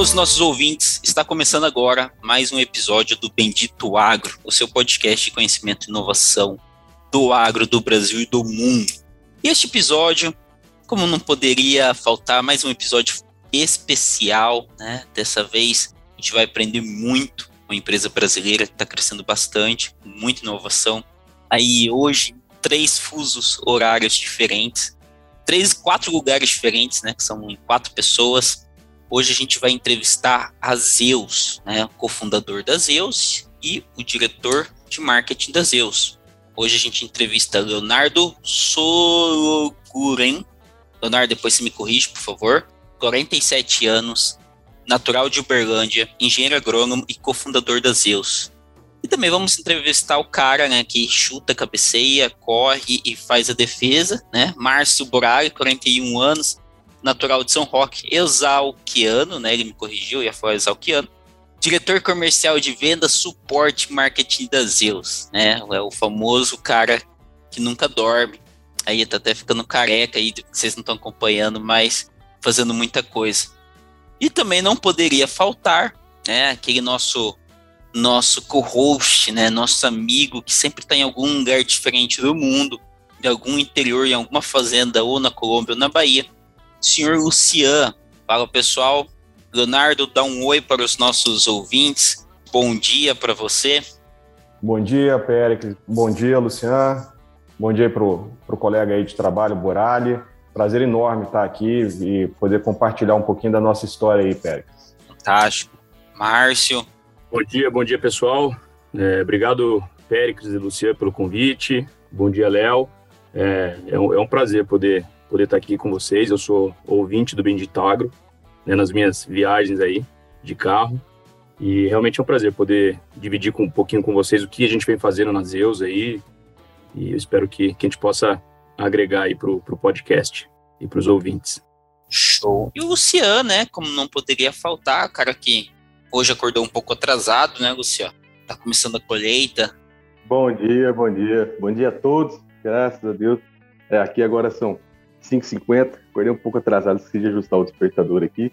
Todos os nossos ouvintes. Está começando agora mais um episódio do Bendito Agro, o seu podcast de conhecimento e inovação do agro do Brasil e do mundo. E este episódio, como não poderia faltar, mais um episódio especial, né? Dessa vez a gente vai aprender muito com a empresa brasileira que está crescendo bastante, muita inovação. Aí hoje, três fusos horários diferentes, três, quatro lugares diferentes, né? Que são quatro pessoas Hoje a gente vai entrevistar a Zeus, né, cofundador da Zeus e o diretor de marketing da Zeus. Hoje a gente entrevista Leonardo Sologuren. Leonardo, depois você me corrige, por favor. 47 anos, natural de Uberlândia, engenheiro agrônomo e cofundador da Zeus. E também vamos entrevistar o cara, né, que chuta, cabeceia, corre e faz a defesa, né? Márcio Borari, 41 anos, natural de São Roque, exalquiano, né? Ele me corrigiu, ia falar exalquiano. Diretor comercial de venda, suporte, marketing da Zeus, né? É o famoso cara que nunca dorme. Aí tá até ficando careca aí, vocês não estão acompanhando, mas fazendo muita coisa. E também não poderia faltar, né? Aquele nosso nosso co-host, né? Nosso amigo que sempre está em algum lugar diferente do mundo, de algum interior, em alguma fazenda, ou na Colômbia ou na Bahia senhor Lucian. Fala pessoal. Leonardo, dá um oi para os nossos ouvintes. Bom dia para você. Bom dia, Péricles. Bom dia, Lucian. Bom dia para o colega aí de trabalho, Borali. Prazer enorme estar aqui e poder compartilhar um pouquinho da nossa história aí, Péricles. Fantástico. Márcio. Bom dia, bom dia, pessoal. É, obrigado, Péricles e Lucian, pelo convite. Bom dia, Léo. É, é, um, é um prazer poder poder estar aqui com vocês. Eu sou ouvinte do Bendito Agro, né, nas minhas viagens aí de carro. E realmente é um prazer poder dividir com, um pouquinho com vocês o que a gente vem fazendo na Zeus aí. E eu espero que, que a gente possa agregar aí para o podcast e para os ouvintes. Show. E o Luciano, né? Como não poderia faltar, cara que hoje acordou um pouco atrasado, né, Luciano? Tá começando a colheita. Bom dia, bom dia. Bom dia a todos. Graças a Deus. É, aqui agora são 5h50, acordei um pouco atrasado, esqueci de ajustar o despertador aqui.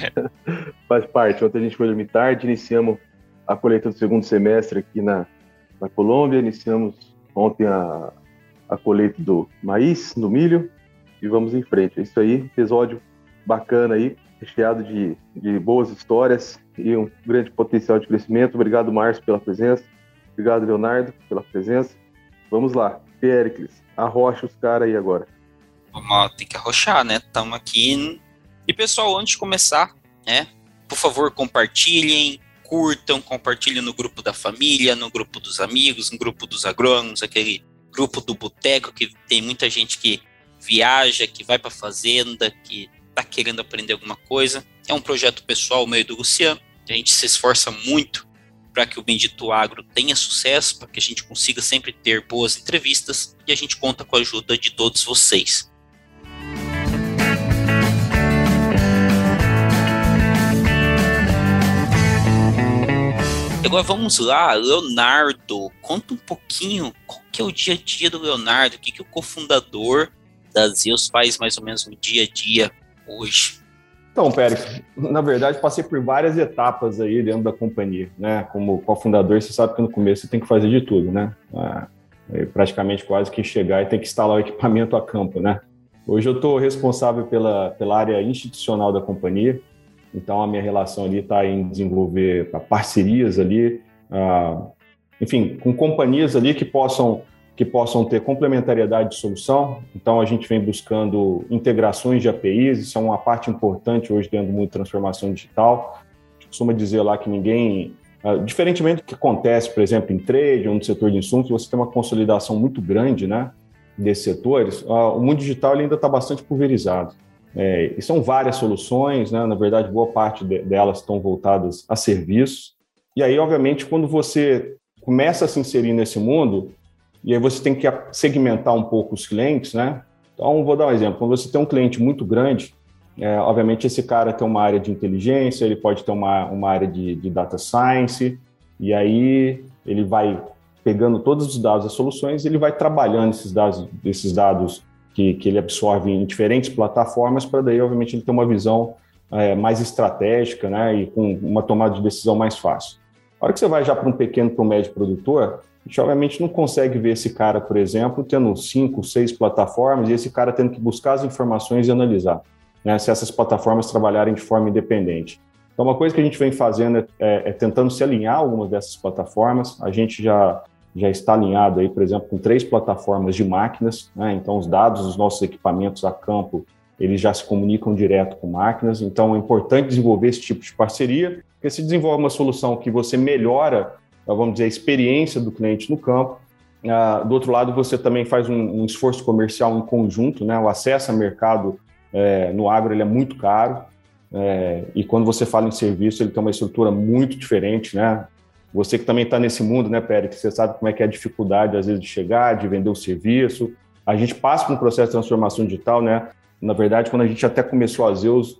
Faz parte. Ontem a gente foi dormir tarde, iniciamos a colheita do segundo semestre aqui na, na Colômbia, iniciamos ontem a, a colheita do maíz, do milho, e vamos em frente. É isso aí, episódio bacana aí, recheado de, de boas histórias e um grande potencial de crescimento. Obrigado, Márcio, pela presença. Obrigado, Leonardo, pela presença. Vamos lá, Péricles, arrocha os caras aí agora. Vamos, tem que arrochar, né? Estamos aqui. E pessoal, antes de começar, né? Por favor, compartilhem, curtam, compartilhem no grupo da família, no grupo dos amigos, no grupo dos agrônomos, aquele grupo do boteco que tem muita gente que viaja, que vai para fazenda, que está querendo aprender alguma coisa. É um projeto pessoal meio do Luciano. A gente se esforça muito para que o Bendito Agro tenha sucesso, para que a gente consiga sempre ter boas entrevistas e a gente conta com a ajuda de todos vocês. Agora vamos lá, Leonardo, conta um pouquinho qual que é o dia a dia do Leonardo, o que, que o cofundador da Zeus faz mais ou menos no dia a dia hoje. Então, Pérez, na verdade passei por várias etapas aí dentro da companhia, né? Como cofundador, você sabe que no começo você tem que fazer de tudo, né? É, praticamente quase que chegar e ter que instalar o equipamento a campo, né? Hoje eu estou responsável pela, pela área institucional da companhia, então, a minha relação ali está em desenvolver parcerias ali, uh, enfim, com companhias ali que possam, que possam ter complementariedade de solução. Então, a gente vem buscando integrações de APIs, isso é uma parte importante hoje dentro do mundo de transformação digital. Costuma dizer lá que ninguém Uh, diferentemente do que acontece, por exemplo, em trade ou no setor de insumos, você tem uma consolidação muito grande né, desses setores, uh, o mundo digital ainda está bastante pulverizado. É, e são várias soluções, né? na verdade, boa parte de, delas estão voltadas a serviços. E aí, obviamente, quando você começa a se inserir nesse mundo, e aí você tem que segmentar um pouco os clientes, né? Então, vou dar um exemplo. Quando você tem um cliente muito grande, é, obviamente esse cara tem uma área de inteligência, ele pode ter uma, uma área de, de data science, e aí ele vai pegando todos os dados das soluções, ele vai trabalhando esses dados, esses dados que, que ele absorve em diferentes plataformas, para daí, obviamente, ele ter uma visão é, mais estratégica né, e com uma tomada de decisão mais fácil. A hora que você vai já para um pequeno, para um médio produtor, a gente obviamente não consegue ver esse cara, por exemplo, tendo cinco, seis plataformas e esse cara tendo que buscar as informações e analisar, né, se essas plataformas trabalharem de forma independente. Então, uma coisa que a gente vem fazendo é, é, é tentando se alinhar algumas dessas plataformas. A gente já já está alinhado aí, por exemplo, com três plataformas de máquinas, né? então os dados dos nossos equipamentos a campo, eles já se comunicam direto com máquinas, então é importante desenvolver esse tipo de parceria, porque se desenvolve uma solução que você melhora, vamos dizer, a experiência do cliente no campo, ah, do outro lado, você também faz um, um, esforço comercial em conjunto, né? O acesso a mercado é, no agro ele é muito caro, é, e quando você fala em serviço, ele tem uma estrutura muito diferente, né? Você que também está nesse mundo, né, Pérez, você sabe como é que é a dificuldade, às vezes, de chegar, de vender o serviço. A gente passa por um processo de transformação digital, né? Na verdade, quando a gente até começou a Zeus,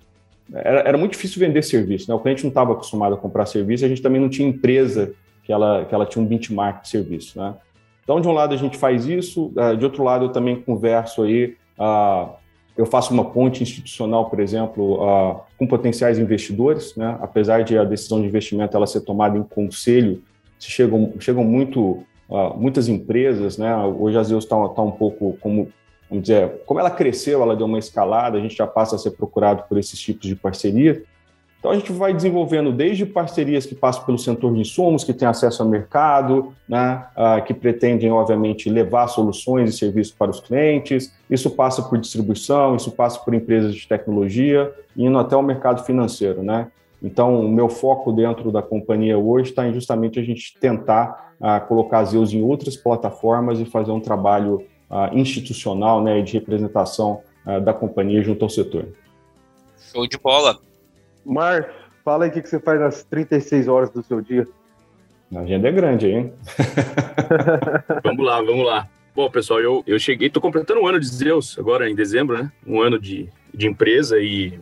era, era muito difícil vender serviço, né? O cliente não estava acostumado a comprar serviço, a gente também não tinha empresa que ela, que ela tinha um benchmark de serviço, né? Então, de um lado, a gente faz isso, eh, de outro lado, eu também converso aí uh, eu faço uma ponte institucional, por exemplo, uh, com potenciais investidores, né? apesar de a decisão de investimento ela ser tomada em conselho, chegam, chegam muito, uh, muitas empresas, né? hoje a Zeus está tá um pouco como, vamos dizer, como ela cresceu, ela deu uma escalada, a gente já passa a ser procurado por esses tipos de parceria, então a gente vai desenvolvendo desde parcerias que passam pelo setor de insumos, que tem acesso ao mercado, né, uh, que pretendem, obviamente, levar soluções e serviços para os clientes. Isso passa por distribuição, isso passa por empresas de tecnologia, indo até o mercado financeiro. Né? Então, o meu foco dentro da companhia hoje está em justamente a gente tentar uh, colocar as EUs em outras plataformas e fazer um trabalho uh, institucional né, de representação da companhia junto ao setor. Show de bola. Mar, fala aí o que você faz nas 36 horas do seu dia. A agenda é grande, hein? vamos lá, vamos lá. Bom, pessoal, eu, eu cheguei, tô completando um ano de Zeus agora em dezembro, né? Um ano de, de empresa e,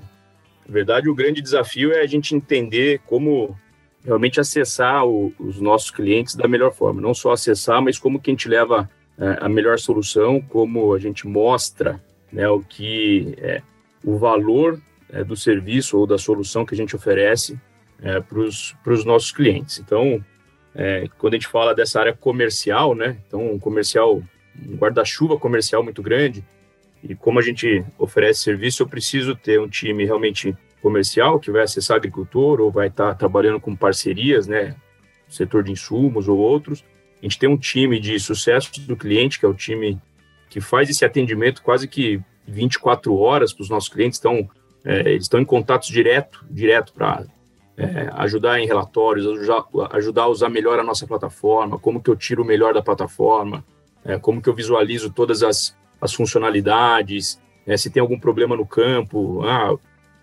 na verdade, o grande desafio é a gente entender como realmente acessar o, os nossos clientes da melhor forma. Não só acessar, mas como que a gente leva é, a melhor solução, como a gente mostra né, o que é o valor é, do serviço ou da solução que a gente oferece é, para os nossos clientes. Então, é, quando a gente fala dessa área comercial, né? Então, um comercial, um guarda-chuva comercial muito grande, e como a gente oferece serviço, eu preciso ter um time realmente comercial que vai acessar agricultor ou vai estar trabalhando com parcerias, né? Setor de insumos ou outros. A gente tem um time de sucesso do cliente, que é o time que faz esse atendimento quase que 24 horas para os nossos clientes. Então, é, eles estão em contato direto, direto para é, ajudar em relatórios, ajudar, ajudar, a usar melhor a nossa plataforma, como que eu tiro o melhor da plataforma, é, como que eu visualizo todas as, as funcionalidades, é, se tem algum problema no campo. Ah,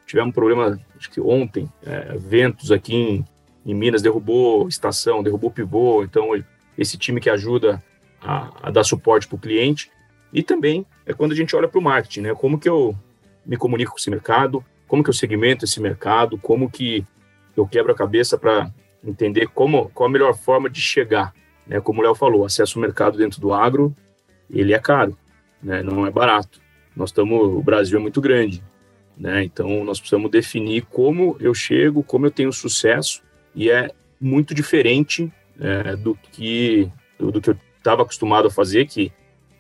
tivemos um problema, acho que ontem, é, ventos aqui em, em, Minas derrubou estação, derrubou pivô, então esse time que ajuda a, a dar suporte para o cliente. E também é quando a gente olha para o marketing, né? Como que eu me comunico com esse mercado, como que eu segmento esse mercado, como que eu quebro a cabeça para entender como qual a melhor forma de chegar. Né? Como o Léo falou, acesso ao mercado dentro do agro, ele é caro, né? não é barato. Nós estamos, o Brasil é muito grande, né? então nós precisamos definir como eu chego, como eu tenho sucesso, e é muito diferente é, do que do que eu estava acostumado a fazer, que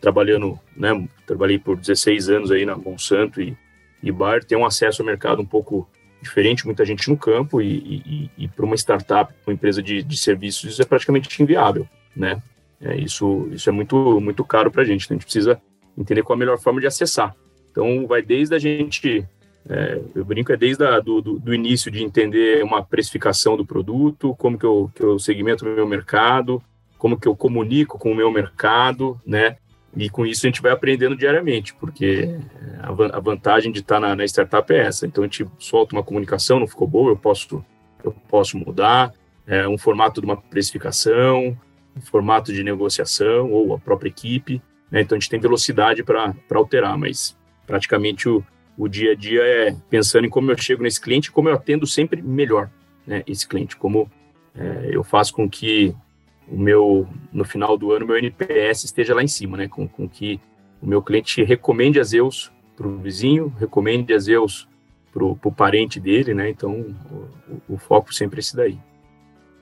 trabalhando, né, trabalhei por 16 anos aí na Monsanto e e Bayer tem um acesso ao mercado um pouco diferente, muita gente no campo e, e, e para uma startup, uma empresa de, de, serviços, isso é praticamente inviável, né? É, isso, isso é muito, muito caro para a gente, então a gente precisa entender qual a melhor forma de acessar. Então, vai desde a gente, é, eu brinco, é desde a, do, do, do, início de entender uma precificação do produto, como que eu, que eu segmento o meu mercado, como que eu comunico com o meu mercado, né? E com isso a gente vai aprendendo diariamente, porque a vantagem de estar na, na startup é essa. Então a gente solta uma comunicação, não ficou boa, eu posso, eu posso mudar, é, um formato de uma precificação, formato de negociação ou a própria equipe. Né? Então a gente tem velocidade para alterar, mas praticamente o, o dia a dia é pensando em como eu chego nesse cliente, como eu atendo sempre melhor né, esse cliente, como é, eu faço com que o meu no final do ano meu NPS esteja lá em cima, né, com, com que o meu cliente recomende a Zeus para o vizinho, recomende a Zeus para o parente dele, né? Então o, o, foco sempre é esse daí.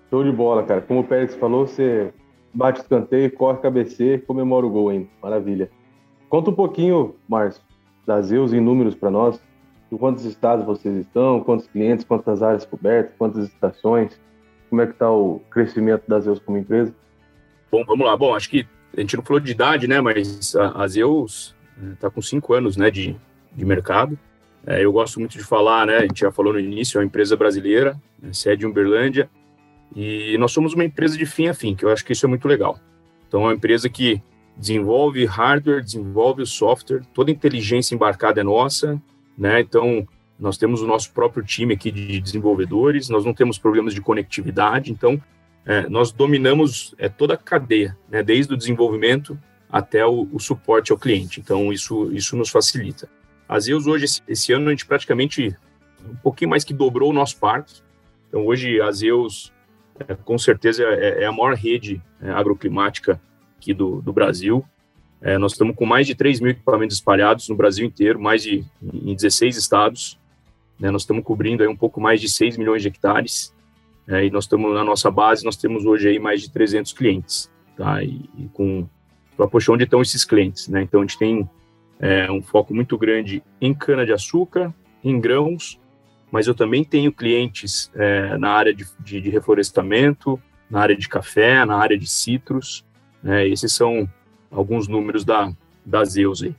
Show de bola, cara. Como o Pérez falou, você bate escanteio, corre cabeceio, comemora o gol ainda. Maravilha. Conta um pouquinho, Márcio, das Zeus em números para nós. Em quantos estados vocês estão, quantos clientes, quantas áreas cobertas, quantas estações, como é que está o crescimento da Zeus como empresa? Bom, vamos lá. Bom, acho que a gente não falou de idade, né, mas a, a Zeus está com cinco anos, né, de, de mercado. É, eu gosto muito de falar, né, a gente já falou no início, é uma empresa brasileira, né, sede em Uberlândia, e nós somos uma empresa de fim a fim, que eu acho que isso é muito legal. Então, é uma empresa que desenvolve hardware, desenvolve o software, toda inteligência embarcada é nossa, né? Então, nós temos o nosso próprio time aqui de desenvolvedores, nós não temos problemas de conectividade, então, é, nós dominamos é, toda a cadeia, né? desde o desenvolvimento até o, o, suporte ao cliente. Então, isso, isso nos facilita. A Zeus, hoje, esse, esse, ano, a gente praticamente um pouquinho mais que dobrou o nosso parque. Então, hoje, a Zeus, é, com certeza, é, é, a maior rede é, agroclimática aqui do, do Brasil. É, nós estamos com mais de 3 mil equipamentos espalhados no Brasil inteiro, mais de em 16 estados. Né, nós estamos cobrindo aí um pouco mais de 6 milhões de hectares. É, e nós estamos na nossa base, nós temos hoje aí mais de 300 clientes. Tá? E, e com poxa, onde estão esses clientes? Né? Então, a gente tem é, um foco muito grande em cana-de-açúcar, em grãos, mas eu também tenho clientes é, na área de, de, de reflorestamento, na área de café, na área de citros, né? Esses são alguns números da, da Zeus aí.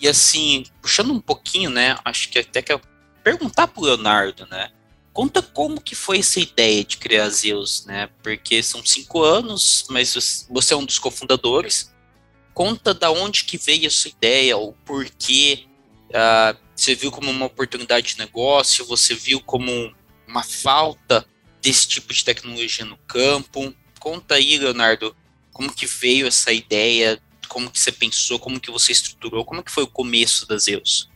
E assim, puxando um pouquinho, né? Acho que até que perguntar pro Leonardo, né? Conta como que foi essa ideia de criar Zeus, né? Porque são cinco anos, mas você é um dos cofundadores. Conta da onde que veio essa ideia, o porquê. Uh, você viu como uma oportunidade de negócio? Você viu como uma falta desse tipo de tecnologia no campo? Conta aí, Leonardo, como que veio essa ideia? Como que você pensou? Como que você estruturou? Como que foi o começo da Zeus?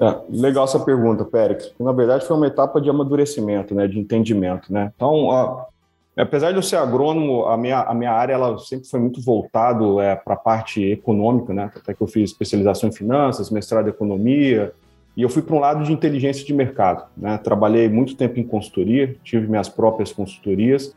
É, legal essa pergunta, Pérez. Na verdade, foi uma etapa de amadurecimento, né, de entendimento, né. Então, a, apesar de eu ser agrônomo, a minha, a minha área ela sempre foi muito voltado é, para a parte econômica, né. Até que eu fiz especialização em finanças, mestrado em economia, e eu fui para um lado de inteligência de mercado, né. Trabalhei muito tempo em consultoria, tive minhas próprias consultorias.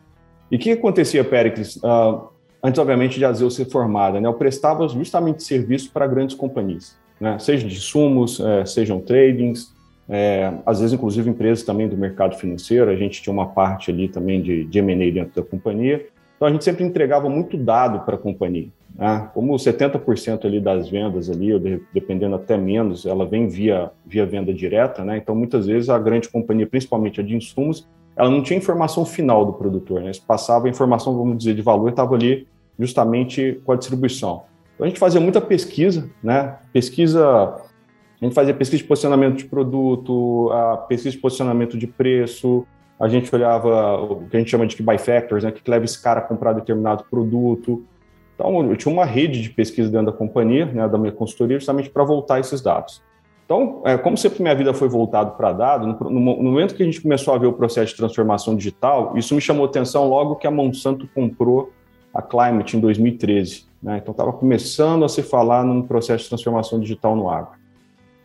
E o que acontecia, Péricles? Uh, antes, obviamente, de Zeus ser formada, né, eu prestava justamente serviço para grandes companhias, né, seja de insumos, é, sejam tradings, é, às vezes, inclusive, empresas também do mercado financeiro, a gente tinha uma parte ali também de, de M&A dentro da companhia, então a gente sempre entregava muito dado para a companhia, né, como 70% ali das vendas ali, ou de, dependendo até menos, ela vem via, via venda direta, né, então muitas vezes a grande companhia, principalmente a de insumos, ela não tinha informação final do produtor, né? passava a informação, vamos dizer, de valor, estava ali justamente com a distribuição. Então a gente fazia muita pesquisa, né? Pesquisa, a gente fazia pesquisa de posicionamento de produto, a pesquisa de posicionamento de preço, a gente olhava o que a gente chama de buy factors, né? O que leva esse cara a comprar determinado produto. Então eu tinha uma rede de pesquisa dentro da companhia, né? Da minha consultoria, justamente para voltar esses dados. Então, é, como sempre minha vida foi voltada para dado, no, no, momento que a gente começou a ver o processo de transformação digital, isso me chamou atenção logo que a Monsanto comprou a Climate em 2013. Né? Então, estava começando a se falar num processo de transformação digital no agro.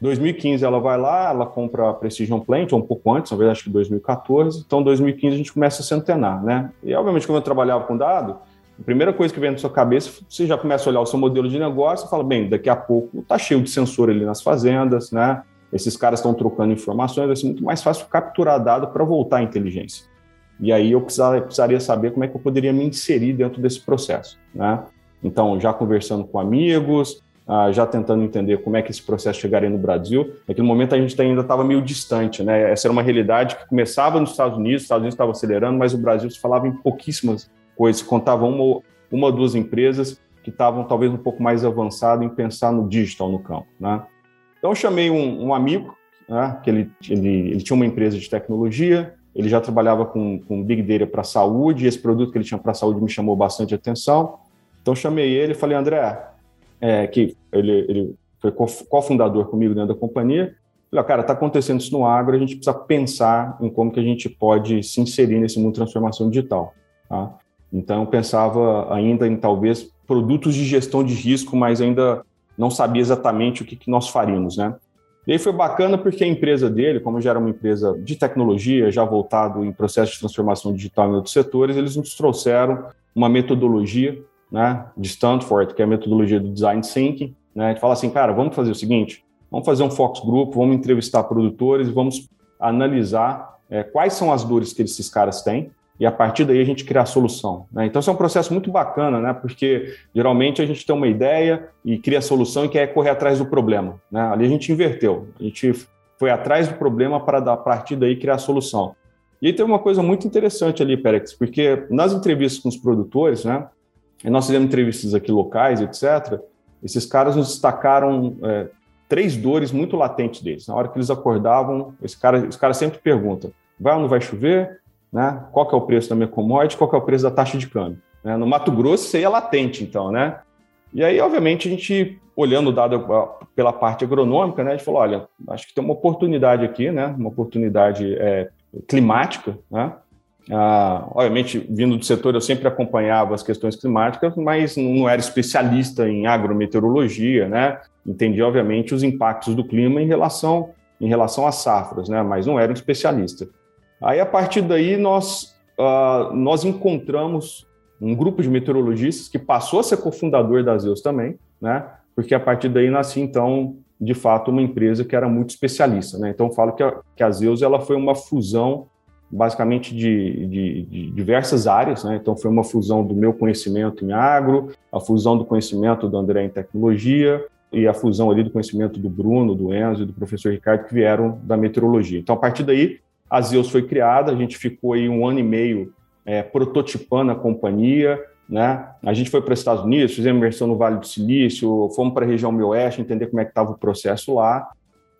2015 ela vai lá, ela compra a Precision Plant, ou um pouco antes, verdade, acho que 2014. Então, 2015 a gente começa a centenar, né? E, obviamente, quando eu trabalhava com dado, a primeira coisa que vem na sua cabeça, você já começa a olhar o seu modelo de negócio e fala, bem, daqui a pouco está cheio de sensor ali nas fazendas, né? Esses caras estão trocando informações, vai ser muito mais fácil capturar dado para voltar à inteligência. E aí eu precisaria saber como é que eu poderia me inserir dentro desse processo, né? Então, já conversando com amigos, ah, já tentando entender como é que esse processo chegaria no Brasil. Naquele momento a gente ainda estava meio distante, né? Essa era uma realidade que começava nos Estados Unidos, os Estados Unidos estavam acelerando, mas o Brasil se falava em pouquíssimas coisas, contava uma, uma ou duas empresas que estavam talvez um pouco mais avançado em pensar no digital no campo, né? Então eu chamei um, um amigo, né, que ele, ele, ele tinha uma empresa de tecnologia, ele já trabalhava com, com Big Data para saúde, e esse produto que ele tinha para saúde me chamou bastante atenção. Então chamei ele e falei, André, é, que ele, ele foi cofundador comigo dentro da companhia, falei, cara, está acontecendo isso no agro, a gente precisa pensar em como que a gente pode se inserir nesse mundo de transformação digital. Tá? Então eu pensava ainda em talvez produtos de gestão de risco, mas ainda não sabia exatamente o que, que nós faríamos, né? E aí foi bacana porque a empresa dele, como já era uma empresa de tecnologia, já voltado em processo de transformação digital em outros setores, eles nos trouxeram uma metodologia né, de Stanford, que é a metodologia do Design Thinking. Né, a gente fala assim, cara, vamos fazer o seguinte, vamos fazer um Fox Group, vamos entrevistar produtores e vamos analisar é, quais são as dores que esses caras têm, e a partir daí a gente criar a solução. Né? Então, isso é um processo muito bacana, né? porque geralmente a gente tem uma ideia e cria a solução e quer correr atrás do problema. Né? Ali a gente inverteu, a gente foi atrás do problema para, a partir daí, criar a solução. E aí tem uma coisa muito interessante ali, Perex, porque nas entrevistas com os produtores, né, e nós fizemos entrevistas aqui locais, etc., esses caras nos destacaram é, três dores muito latentes deles. Na hora que eles acordavam, esse cara, esse cara sempre pergunta, vai ou não vai chover? né? Qual que é o preço da minha commodity, qual que é o preço da taxa de câmbio. Né? No Mato Grosso seria latente, então, né? E aí, obviamente, a gente, olhando o dado pela parte agronômica, né, a gente falou, olha, acho que tem uma oportunidade aqui, né? Uma oportunidade é, climática, né? Ah, obviamente, vindo do setor, eu sempre acompanhava as questões climáticas, mas não era especialista em agrometeorologia, né? Entendia, obviamente, os impactos do clima em relação, em relação às safras, né? Mas não era um especialista. Aí, a partir daí, nós, uh, nós encontramos um grupo de meteorologistas que passou a ser cofundador da Zeus também, né? Porque a partir daí nascia, então, de fato, uma empresa que era muito especialista, né? Então, falo que a, que a Zeus ela foi uma fusão, basicamente, de, de, de diversas áreas, né? Então, foi uma fusão do meu conhecimento em agro, a fusão do conhecimento do André em tecnologia, e a fusão ali do conhecimento do Bruno, do Enzo e do professor Ricardo, que vieram da meteorologia. Então, a partir daí, a Zeus foi criada, a gente ficou aí um ano e meio é, prototipando a companhia, né? A gente foi para os Estados Unidos, fizemos imersão no Vale do Silício, fomos para a região meio-oeste, entender como é que estava o processo lá.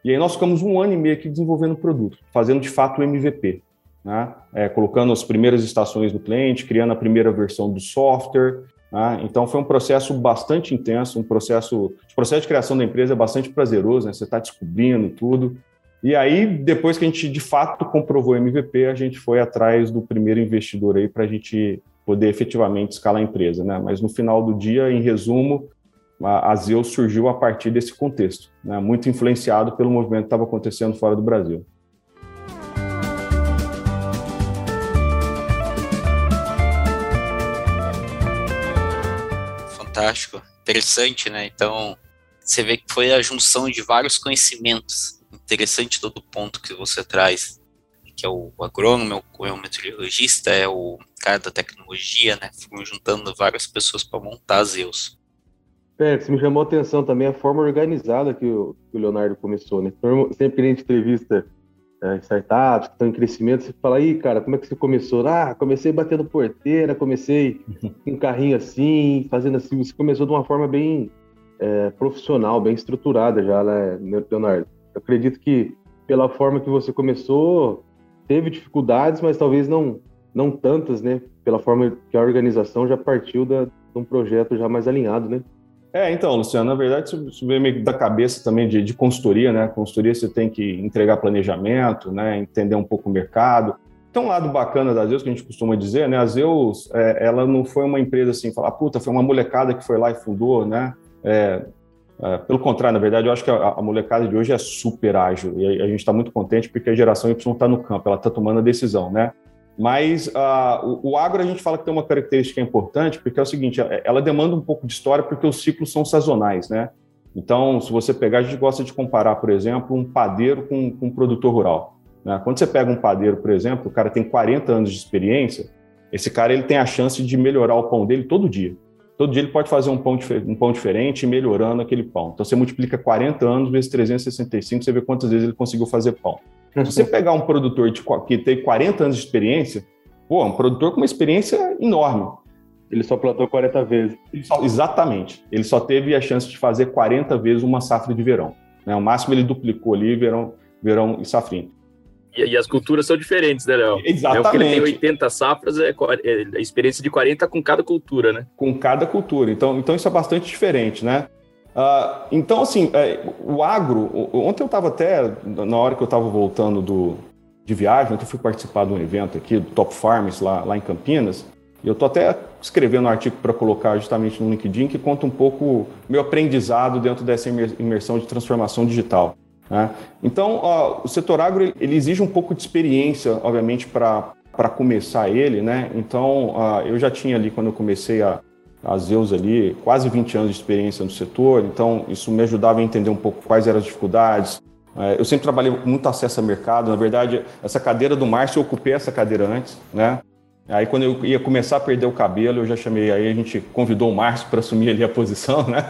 E aí nós ficamos um ano e meio aqui desenvolvendo o produto, fazendo de fato o MVP, né? É, colocando as primeiras estações do cliente, criando a primeira versão do software. Né? Então foi um processo bastante intenso, um processo, o processo de criação da empresa é bastante prazeroso, né? Você está descobrindo tudo. E aí, depois que a gente de fato comprovou o MVP, a gente foi atrás do primeiro investidor aí para a gente poder efetivamente escalar a empresa, né? Mas no final do dia, em resumo, a Zeus surgiu a partir desse contexto, né? muito influenciado pelo movimento que estava acontecendo fora do Brasil. Fantástico, interessante, né? Então, você vê que foi a junção de vários conhecimentos interessante todo o ponto que você traz, que é o agrônomo, é o meteorologista, é o cara da tecnologia, né? Foram juntando várias pessoas para montar Zeus. Pérez, me chamou a atenção também a forma organizada que o, que o Leonardo começou, né? Sempre que a gente entrevista é, startups que estão em crescimento, você fala, aí, cara, como é que você começou? Ah, comecei batendo porteira, comecei com um carrinho assim, fazendo assim. Você começou de uma forma bem é, profissional, bem estruturada já, né, Leonardo? Eu acredito que pela forma que você começou, teve dificuldades, mas talvez não, não tantas, né? Pela forma que a organização já partiu da, de um projeto já mais alinhado, né? É, então, Luciano, na verdade, isso veio meio da cabeça também de, de consultoria, né? Consultoria você tem que entregar planejamento, né? Entender um pouco o mercado. Tem um lado bacana da Zeus que a gente costuma dizer, né? A Zeus, é, ela não foi uma empresa assim, falar, puta, foi uma molecada que foi lá e fundou, né? É, é, pelo contrário, na verdade, eu acho que a, a, molecada de hoje é super ágil e a, a gente está muito contente porque a geração Y está no campo, ela está tomando a decisão, né? Mas uh, o, o, agro a gente fala que tem uma característica importante porque é o seguinte, é, ela demanda um pouco de história porque os ciclos são sazonais, né? Então, se você pegar, a gente gosta de comparar, por exemplo, um padeiro com, com um produtor rural. Né? Quando você pega um padeiro, por exemplo, o cara tem 40 anos de experiência, esse cara ele tem a chance de melhorar o pão dele todo dia. Todo dia ele pode fazer um pão, um pão diferente, melhorando aquele pão. Então você multiplica 40 anos vezes 365, você vê quantas vezes ele conseguiu fazer pão. Se você pegar um produtor de, que tem 40 anos de experiência, pô, um produtor com uma experiência enorme. Ele só plantou 40 vezes. Ele só, exatamente. Ele só teve a chance de fazer 40 vezes uma safra de verão. Né? O máximo ele duplicou ali verão, verão e safrinha. E, e, as culturas são diferentes, né, Léo? Exatamente. É ele tem 80 safras, é, é a experiência de 40 com cada cultura, né? Com cada cultura. Então, então isso é bastante diferente, né? Uh, então, assim, é, o agro. Ontem eu estava até, na hora que eu estava voltando do, de viagem, ontem eu fui participar de um evento aqui, do Top Farms, lá, lá em Campinas. E eu estou até escrevendo um artigo para colocar justamente no LinkedIn que conta um pouco meu aprendizado dentro dessa imersão de transformação digital. Né? Então, uh, o setor agro ele exige um pouco de experiência, obviamente, para começar ele. Né? Então, uh, eu já tinha ali, quando eu comecei a, a Zeus ali, quase 20 anos de experiência no setor, então isso me ajudava a entender um pouco quais eram as dificuldades. É, eu sempre trabalhei com muito acesso a mercado, na verdade, essa cadeira do Márcio, eu ocupei essa cadeira antes, né? Aí quando eu ia começar a perder o cabelo, eu já chamei, aí a gente convidou o Márcio para assumir ali a posição, né?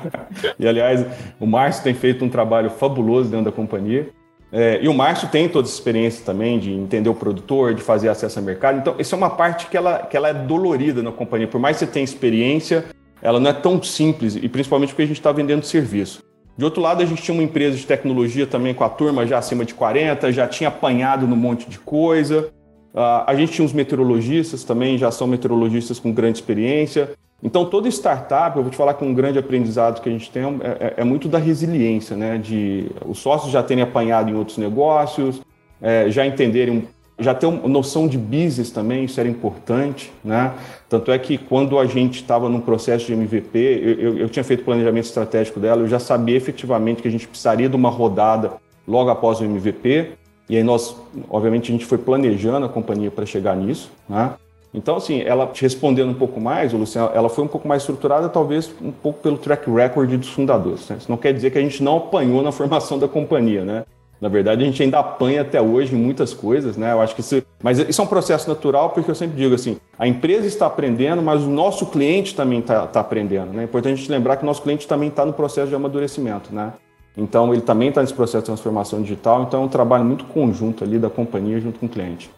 e aliás, o Márcio tem feito um trabalho fabuloso dentro da companhia. É, e o Márcio tem toda essa experiência também de entender o produtor, de fazer acesso ao mercado. Então, isso é uma parte que ela, que ela é dolorida na companhia. Por mais que você tenha experiência, ela não é tão simples, e principalmente porque a gente está vendendo serviço. De outro lado, a gente tinha uma empresa de tecnologia também com a turma já acima de 40, já tinha apanhado num monte de coisa. Uh, a gente tinha uns meteorologistas também, já são meteorologistas com grande experiência. Então, toda startup, eu vou te falar que um grande aprendizado que a gente tem é, é, é muito da resiliência, né? De os sócios já terem apanhado em outros negócios, é, já entenderem, já ter uma noção de business também, isso era importante, né? Tanto é que quando a gente estava num processo de MVP, eu, eu, eu tinha feito planejamento estratégico dela, eu já sabia efetivamente que a gente precisaria de uma rodada logo após o MVP, e aí nós, obviamente, a gente foi planejando a companhia para chegar nisso, né? Então, assim, ela te respondendo um pouco mais, Luciano, ela foi um pouco mais estruturada, talvez um pouco pelo track record dos fundadores. Né? Isso não quer dizer que a gente não apanhou na formação da companhia, né? Na verdade, a gente ainda apanha até hoje em muitas coisas, né? Eu acho que isso, mas isso é um processo natural, porque eu sempre digo assim, a empresa está aprendendo, mas o nosso cliente também está tá aprendendo, né? É importante a gente lembrar que o nosso cliente também está no processo de amadurecimento, né? Então, ele também está nesse processo de transformação digital, então é um trabalho muito conjunto ali da companhia junto com o cliente.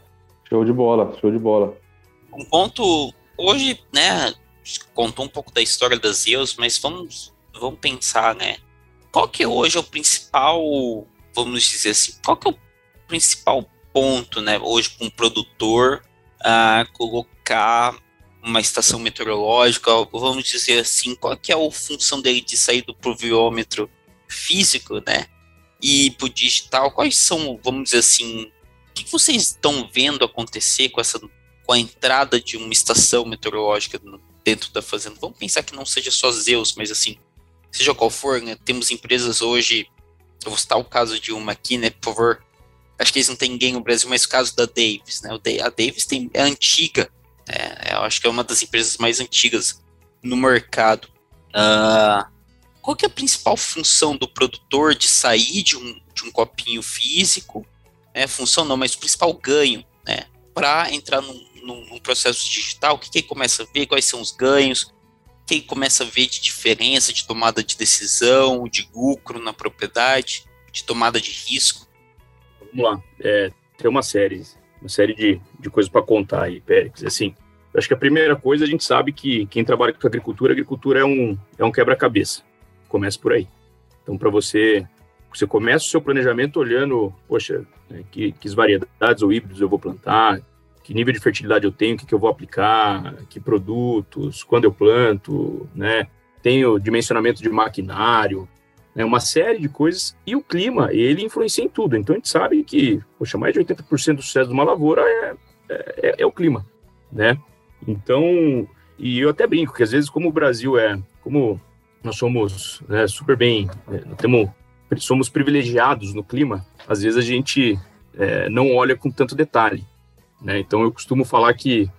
Show de bola, show de bola um ponto hoje, né, contou um pouco da história das Zeus, mas vamos, vamos pensar, né, qual que hoje é o principal, vamos dizer assim, qual que é o principal ponto, né, hoje para um produtor a colocar uma estação meteorológica, vamos dizer assim, qual que é a função dele de sair do pluviômetro físico, né, e para o digital, quais são, vamos dizer assim, o que vocês estão vendo acontecer com essa com a entrada de uma estação meteorológica dentro da fazenda. Vamos pensar que não seja só Zeus, mas assim, seja qual for, né? Temos empresas hoje, eu vou citar o caso de uma aqui, né, por favor. Acho que eles não têm ninguém no Brasil, mas o caso da Davis, né? A Davis tem, é antiga, né? Eu acho que é uma das empresas mais antigas no mercado. Uh, qual que é a principal função do produtor de sair de um, de um copinho físico? Né? Função não, mas o principal ganho, né? Para entrar num, num, num processo digital, o que, que ele começa a ver, quais são os ganhos, o que ele começa a ver de diferença de tomada de decisão, de lucro na propriedade, de tomada de risco? Vamos lá, é, tem uma série, uma série de, de coisas para contar aí, Pérez. Assim, acho que a primeira coisa, a gente sabe que quem trabalha com agricultura, agricultura é um, é um quebra-cabeça. Começa por aí. Então, para você, você começa o seu planejamento olhando, poxa, né, que, que variedades ou híbridos eu vou plantar, que nível de fertilidade eu tenho, o que, que eu vou aplicar, que produtos, quando eu planto, né? Tenho dimensionamento de maquinário, né? uma série de coisas. E o clima, ele influencia em tudo. Então a gente sabe que, poxa, mais de 80% do sucesso de uma lavoura é, é, é, o clima, né? Então, e eu até brinco que às vezes como o Brasil é, como nós somos né, super bem, né, temos, somos privilegiados no clima, às vezes a gente é, não olha com tanto detalhe. Né? Então, eu costumo falar que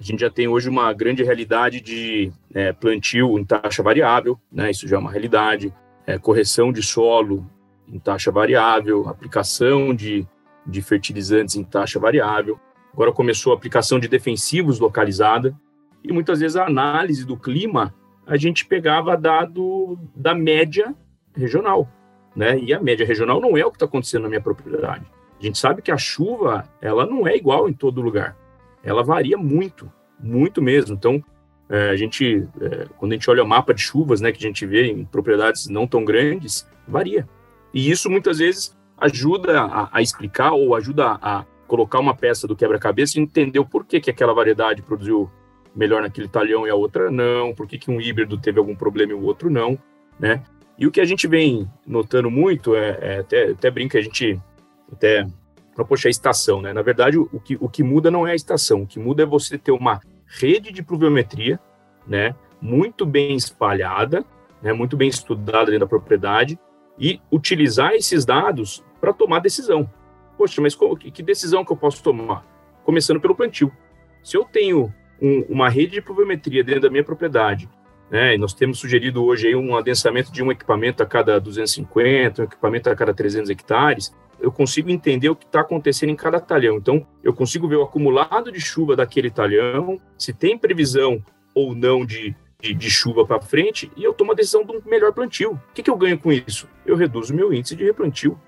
a gente já tem hoje uma grande realidade de é, plantio em taxa variável, né? isso já é uma realidade, é, correção de solo em taxa variável, aplicação de, de fertilizantes em taxa variável. Agora começou a aplicação de defensivos localizada e muitas vezes a análise do clima a gente pegava dado da média regional, né? E a média regional não é o que está acontecendo na minha propriedade. A gente sabe que a chuva, ela não é igual em todo lugar. Ela varia muito, muito mesmo. Então, é, a gente, é, quando a gente olha o mapa de chuvas, né, que a gente vê em propriedades não tão grandes, varia. E isso muitas vezes ajuda a, a explicar ou ajuda a, colocar uma peça do quebra-cabeça e entender o porquê que aquela variedade produziu melhor naquele talhão e a outra não, por que, que um híbrido teve algum problema e o outro não, né? E o que a gente vem notando muito é, é até, até brinca, a gente até para puxar a estação, né? Na verdade, o que, o que muda não é a estação, o que muda é você ter uma rede de pluviometria, né? Muito bem espalhada, né? Muito bem estudada dentro da propriedade e utilizar esses dados para tomar decisão. Poxa, mas qual, que decisão que eu posso tomar? Começando pelo plantio. Se eu tenho um, uma rede de pluviometria dentro da minha propriedade né? E nós temos sugerido hoje aí um adensamento de um equipamento a cada 250, um equipamento a cada 300 hectares. Eu consigo entender o que está acontecendo em cada talhão. Então, eu consigo ver o acumulado de chuva daquele talhão, se tem previsão ou não de, de, de chuva para frente, e eu tomo a decisão de um melhor plantio. O que, que eu ganho com isso? Eu reduzo meu índice de replantio.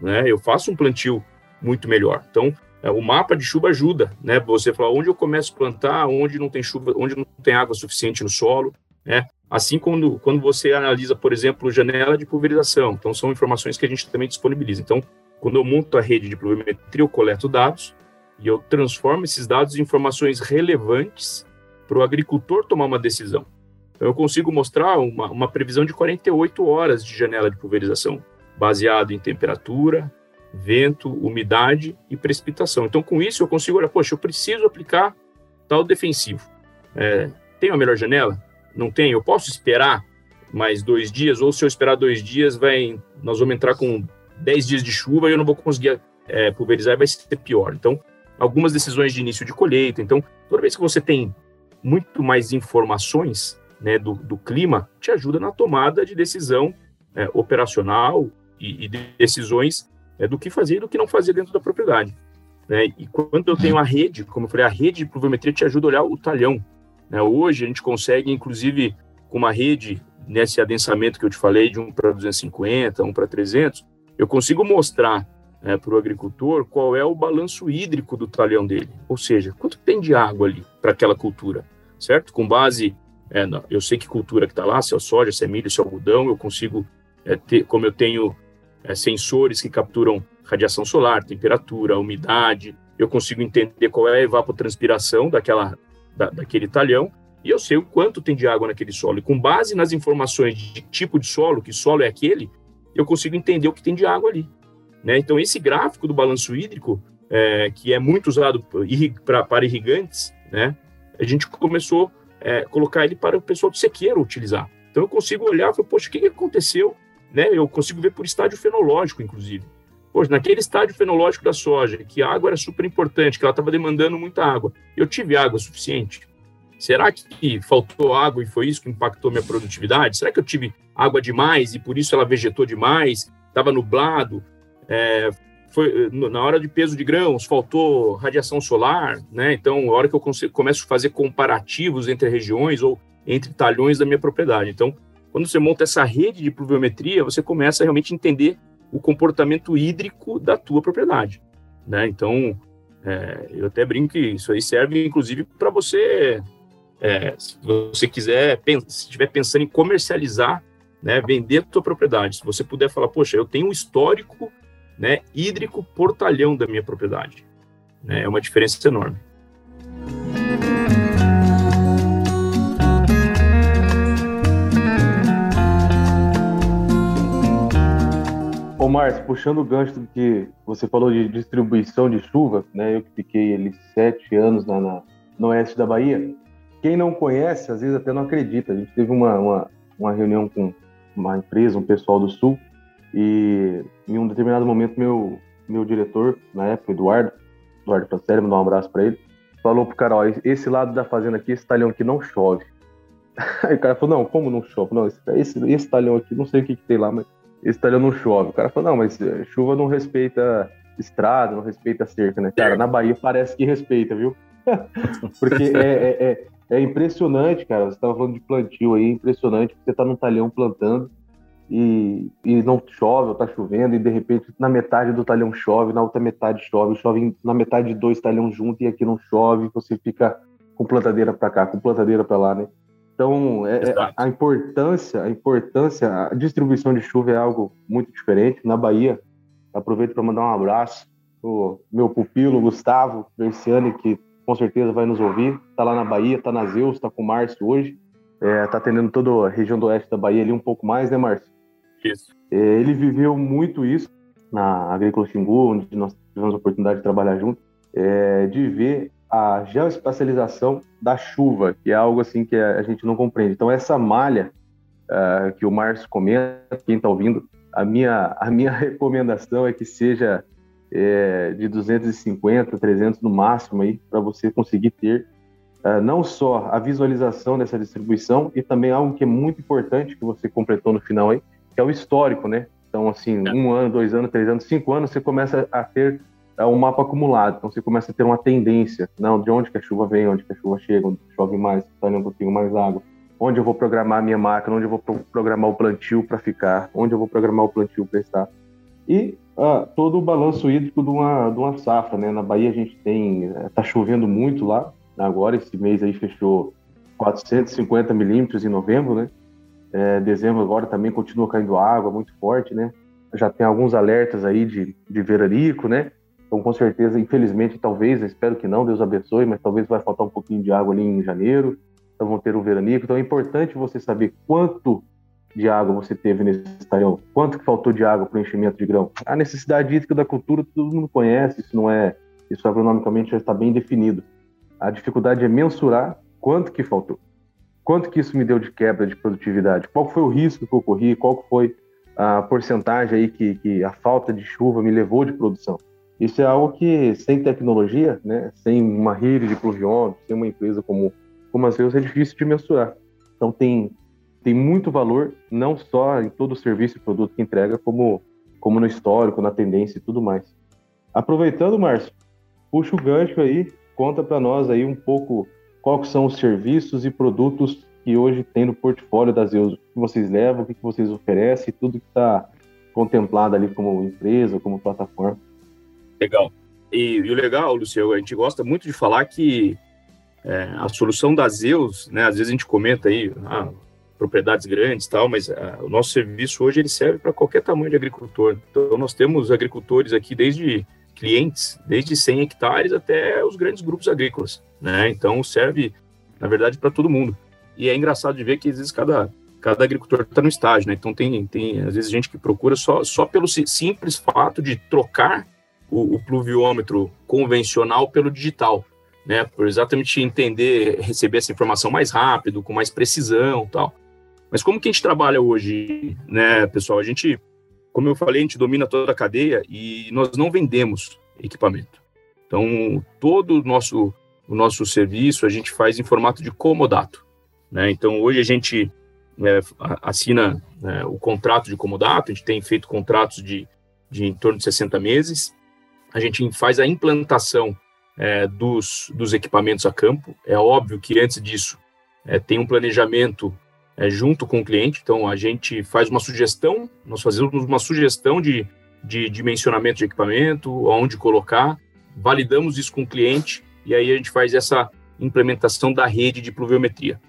Né? Eu faço um plantio muito melhor. Então, o mapa de chuva ajuda, né? Você falar onde eu começo a plantar, onde não tem chuva, onde não tem água suficiente no solo, né? Assim quando, quando você analisa, por exemplo, janela de pulverização, então são informações que a gente também disponibiliza. Então, quando eu monto a rede de pluviometria, eu coleto dados e eu transformo esses dados em informações relevantes para o agricultor tomar uma decisão. Então, eu consigo mostrar uma, uma previsão de 48 horas de janela de pulverização, baseado em temperatura, vento, umidade e precipitação. Então, com isso, eu consigo olhar, poxa, eu preciso aplicar tal defensivo. É, tem a melhor janela? não tem, eu posso esperar mais dois dias, ou se eu esperar dois dias, vai, nós vamos entrar com dez dias de chuva e eu não vou conseguir é, pulverizar e vai ser pior. Então, algumas decisões de início de colheita. Então, toda vez que você tem muito mais informações né, do, do clima, te ajuda na tomada de decisão é, operacional e, e decisões é, do que fazer e do que não fazer dentro da propriedade. Né? E quando eu tenho a rede, como eu falei, a rede de pluviometria te ajuda a olhar o talhão, né? Hoje a gente consegue, inclusive, com uma rede, nesse adensamento que eu te falei, de um para 250, um para 300, eu consigo mostrar né, para o agricultor qual é o balanço hídrico do talhão dele, ou seja, quanto tem de água ali para aquela cultura, certo? Com base, é, eu sei que cultura que está lá, se é soja, se é milho, se é algodão, eu consigo é, ter, como eu tenho é, sensores que capturam radiação solar, temperatura, umidade, eu consigo entender qual é a evapotranspiração daquela da, daquele talhão, e eu sei o quanto tem de água naquele solo. E com base nas informações de tipo de solo, que solo é aquele, eu consigo entender o que tem de água ali. Né? Então, esse gráfico do balanço hídrico, é, que é muito usado pra, para irrigantes, né? a gente começou a é, colocar ele para o pessoal do sequeiro utilizar. Então, eu consigo olhar e falar, poxa, o que aconteceu? Né? Eu consigo ver por estádio fenológico, inclusive. Poxa, naquele estádio fenológico da soja, que a água era super importante, que ela estava demandando muita água, eu tive água suficiente? Será que faltou água e foi isso que impactou minha produtividade? Será que eu tive água demais e por isso ela vegetou demais? Estava nublado? É, foi, na hora de peso de grãos, faltou radiação solar, né? Então, na hora que eu começo a fazer comparativos entre regiões ou entre talhões da minha propriedade. Então, quando você monta essa rede de pluviometria, você começa a realmente entender o comportamento hídrico da tua propriedade, né? Então, é, eu até brinco que isso aí serve, inclusive, para você, é, se você quiser, se estiver pensando em comercializar, né, vender a tua propriedade, se você puder falar, poxa, eu tenho um histórico, né, hídrico portalhão da minha propriedade, né, é uma diferença enorme. Ô, Márcio, puxando o gancho do que você falou de distribuição de chuva, né? Eu que fiquei ali sete anos na, na, no oeste da Bahia. Quem não conhece, às vezes até não acredita. A gente teve uma, uma, uma reunião com uma empresa, um pessoal do Sul, e em um determinado momento, meu, meu diretor, na época, Eduardo, Eduardo Pancelli, mandar um abraço para ele, falou pro cara, ó, esse lado da fazenda aqui, esse talhão aqui não chove. Aí o cara falou, não, como não chove? Não, esse, esse, esse talhão aqui, não sei o que, que tem lá, mas esse talhão não chove. O cara falou, não, mas eh, chuva não respeita estrada, não respeita cerca, né? Cara, na Bahia parece que respeita, viu? Porque é, é, é, é, impressionante, cara. Você estava falando de plantio aí, impressionante. Você está num talhão plantando e, e não chove, ou tá chovendo, e de repente na metade do talhão chove, na outra metade chove, chove na metade de dois talhões juntos e aqui não chove, você fica com plantadeira para cá, com plantadeira para lá, né? Então, é, é a importância, a importância, a distribuição de chuva é algo muito diferente. Na Bahia, Aproveito para mandar um abraço o meu pupilo Gustavo Versiani, que com certeza vai nos ouvir. Está lá na Bahia, está na Zeus, está com o Márcio hoje. Está é, tá atendendo toda a região do oeste da Bahia ali um pouco mais, né, Márcio? Isso. É, ele viveu muito isso na Agrícola Xingu, onde nós tivemos a oportunidade de trabalhar junto, é, de ver a geoespacialização da chuva, que é algo assim que a gente não compreende. Então, essa malha uh, que o Márcio comenta, quem está ouvindo, a minha, a minha recomendação é que seja é, de 250, 300 no máximo aí, para você conseguir ter uh, não só a visualização dessa distribuição e também algo que é muito importante que você completou no final aí, que é o histórico, né? Então, assim, é. um ano, dois anos, três anos, cinco anos, você começa a ter uh, um mapa acumulado. Então, você começa a ter uma tendência, não, de onde que a chuva vem, onde que a chuva chega, onde chove mais, onde eu tenho mais água, onde eu vou programar a minha máquina, onde eu vou pro programar o plantio para ficar, onde eu vou programar o plantio para estar. E uh, todo o balanço hídrico de uma, de uma safra, né? Na Bahia a gente tem, está eh, chovendo muito lá, agora esse mês aí fechou 450 milímetros em novembro, né? É, dezembro agora também continua caindo água muito forte, né? Já tem alguns alertas aí de, de veranico, né? Então, com certeza, infelizmente, talvez, espero que não, Deus abençoe, mas talvez vai faltar um pouquinho de água ali em janeiro. Então, vão ter o veranico. Então, é importante você saber quanto de água você teve nesse talhão, quanto que faltou de água para o enchimento de grão. A necessidade hídrica da cultura todo mundo conhece, isso não é, isso agronomicamente já está bem definido. A dificuldade é mensurar quanto que faltou. Quanto que isso me deu de quebra de produtividade? Qual foi o risco que eu corri? Qual foi a porcentagem aí que, que a falta de chuva me levou de produção? Isso é algo que, sem tecnologia, né, sem uma rede de pluviômetro, sem uma empresa como, como a Zeus, é difícil de mensurar. Então, tem, tem muito valor, não só em todo o serviço e produto que entrega, como, como no histórico, na tendência e tudo mais. Aproveitando, Márcio, puxa o gancho aí, conta para nós aí um pouco quais são os serviços e produtos que hoje tem no portfólio da Zeus, o que vocês levam, o que vocês oferecem, tudo que está contemplado ali como empresa, como plataforma. Legal. E, e, o legal, Luciano, a gente gosta muito de falar que é, a solução da Zeus, né, às vezes a gente comenta aí, ah, propriedades grandes tal, mas ah, o nosso serviço hoje ele serve para qualquer tamanho de agricultor. Então nós temos agricultores aqui desde clientes, desde 100 hectares até os grandes grupos agrícolas, né? Então serve, na verdade, para todo mundo. E é engraçado de ver que às vezes cada cada agricultor está no estágio, né? Então tem tem às vezes gente que procura só só pelo simples fato de trocar o, o pluviômetro convencional pelo digital, né? Por exatamente entender, receber essa informação mais rápido, com mais precisão, tal. Mas como que a gente trabalha hoje, né, pessoal? A gente como eu falei, a gente domina toda a cadeia e nós não vendemos equipamento. Então, todo o nosso, o nosso serviço a gente faz em formato de comodato. Né? Então, hoje a gente é, assina é, o contrato de comodato, a gente tem feito contratos de, de em torno de 60 meses. A gente faz a implantação é, dos, dos equipamentos a campo. É óbvio que antes disso é, tem um planejamento é, junto com o cliente. Então, a gente faz uma sugestão, nós fazemos uma sugestão de, de dimensionamento de equipamento, onde colocar, validamos isso com o cliente e aí a gente faz essa implementação da rede de pluviometria.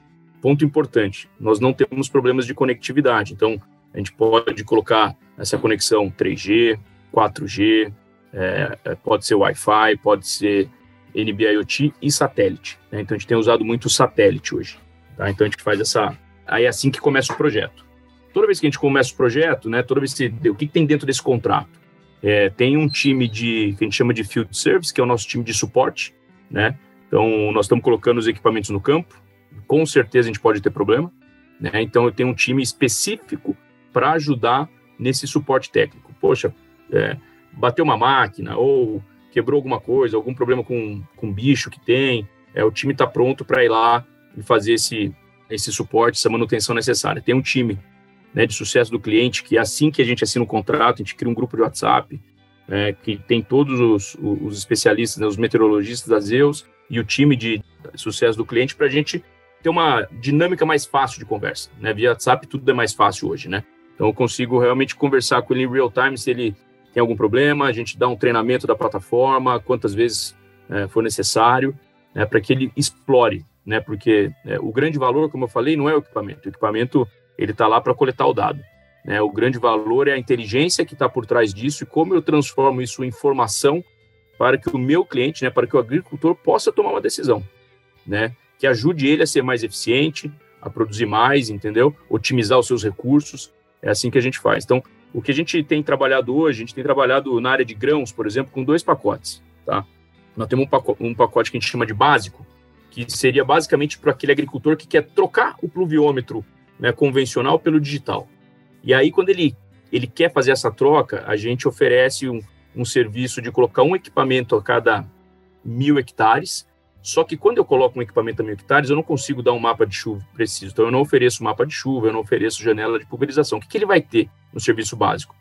Ponto importante, nós não temos problemas de conectividade, então a gente pode colocar essa conexão 3G, 4G, é, é, pode ser Wi-Fi, pode ser NB-IoT e satélite. Né? Então a gente tem usado muito satélite hoje. Tá? Então a gente faz essa, Aí é assim que começa o projeto. Toda vez que a gente começa o projeto, né, toda vez que o que tem dentro desse contrato? É, tem um time de que a gente chama de field service, que é o nosso time de suporte, né? Então nós estamos colocando os equipamentos no campo. Com certeza a gente pode ter problema, né? Então eu tenho um time específico para ajudar nesse suporte técnico. Poxa, é, bateu uma máquina ou quebrou alguma coisa, algum problema com, com bicho que tem, é, o time está pronto para ir lá e fazer esse, esse suporte, essa manutenção necessária. Tem um time né, de sucesso do cliente que assim que a gente assina um contrato, a gente cria um grupo de WhatsApp é, que tem todos os, os especialistas, né, os meteorologistas da Zeus e o time de sucesso do cliente para a gente ter uma dinâmica mais fácil de conversa. Né? Via WhatsApp tudo é mais fácil hoje, né? Então eu consigo realmente conversar com ele em real time se ele tem algum problema, a gente dá um treinamento da plataforma, quantas vezes é, for necessário, né, para que ele explore né? Porque é, o grande valor, como eu falei, não é o equipamento. O equipamento ele está lá para coletar o dado. Né? O grande valor é a inteligência que está por trás disso e como eu transformo isso em informação para que o meu cliente, né, para que o agricultor possa tomar uma decisão, né, que ajude ele a ser mais eficiente, a produzir mais, entendeu? Otimizar os seus recursos. É assim que a gente faz. Então, o que a gente tem trabalhado hoje, a gente tem trabalhado na área de grãos, por exemplo, com dois pacotes, tá? Nós temos um pacote, um pacote que a gente chama de básico, que seria basicamente para aquele agricultor que quer trocar o pluviômetro né, convencional pelo digital. E aí, quando ele, ele quer fazer essa troca, a gente oferece um, um serviço de colocar um equipamento a cada mil hectares. Só que quando eu coloco um equipamento a mil hectares, eu não consigo dar um mapa de chuva preciso. Então, eu não ofereço mapa de chuva, eu não ofereço janela de pulverização. O que, que ele vai ter no serviço básico?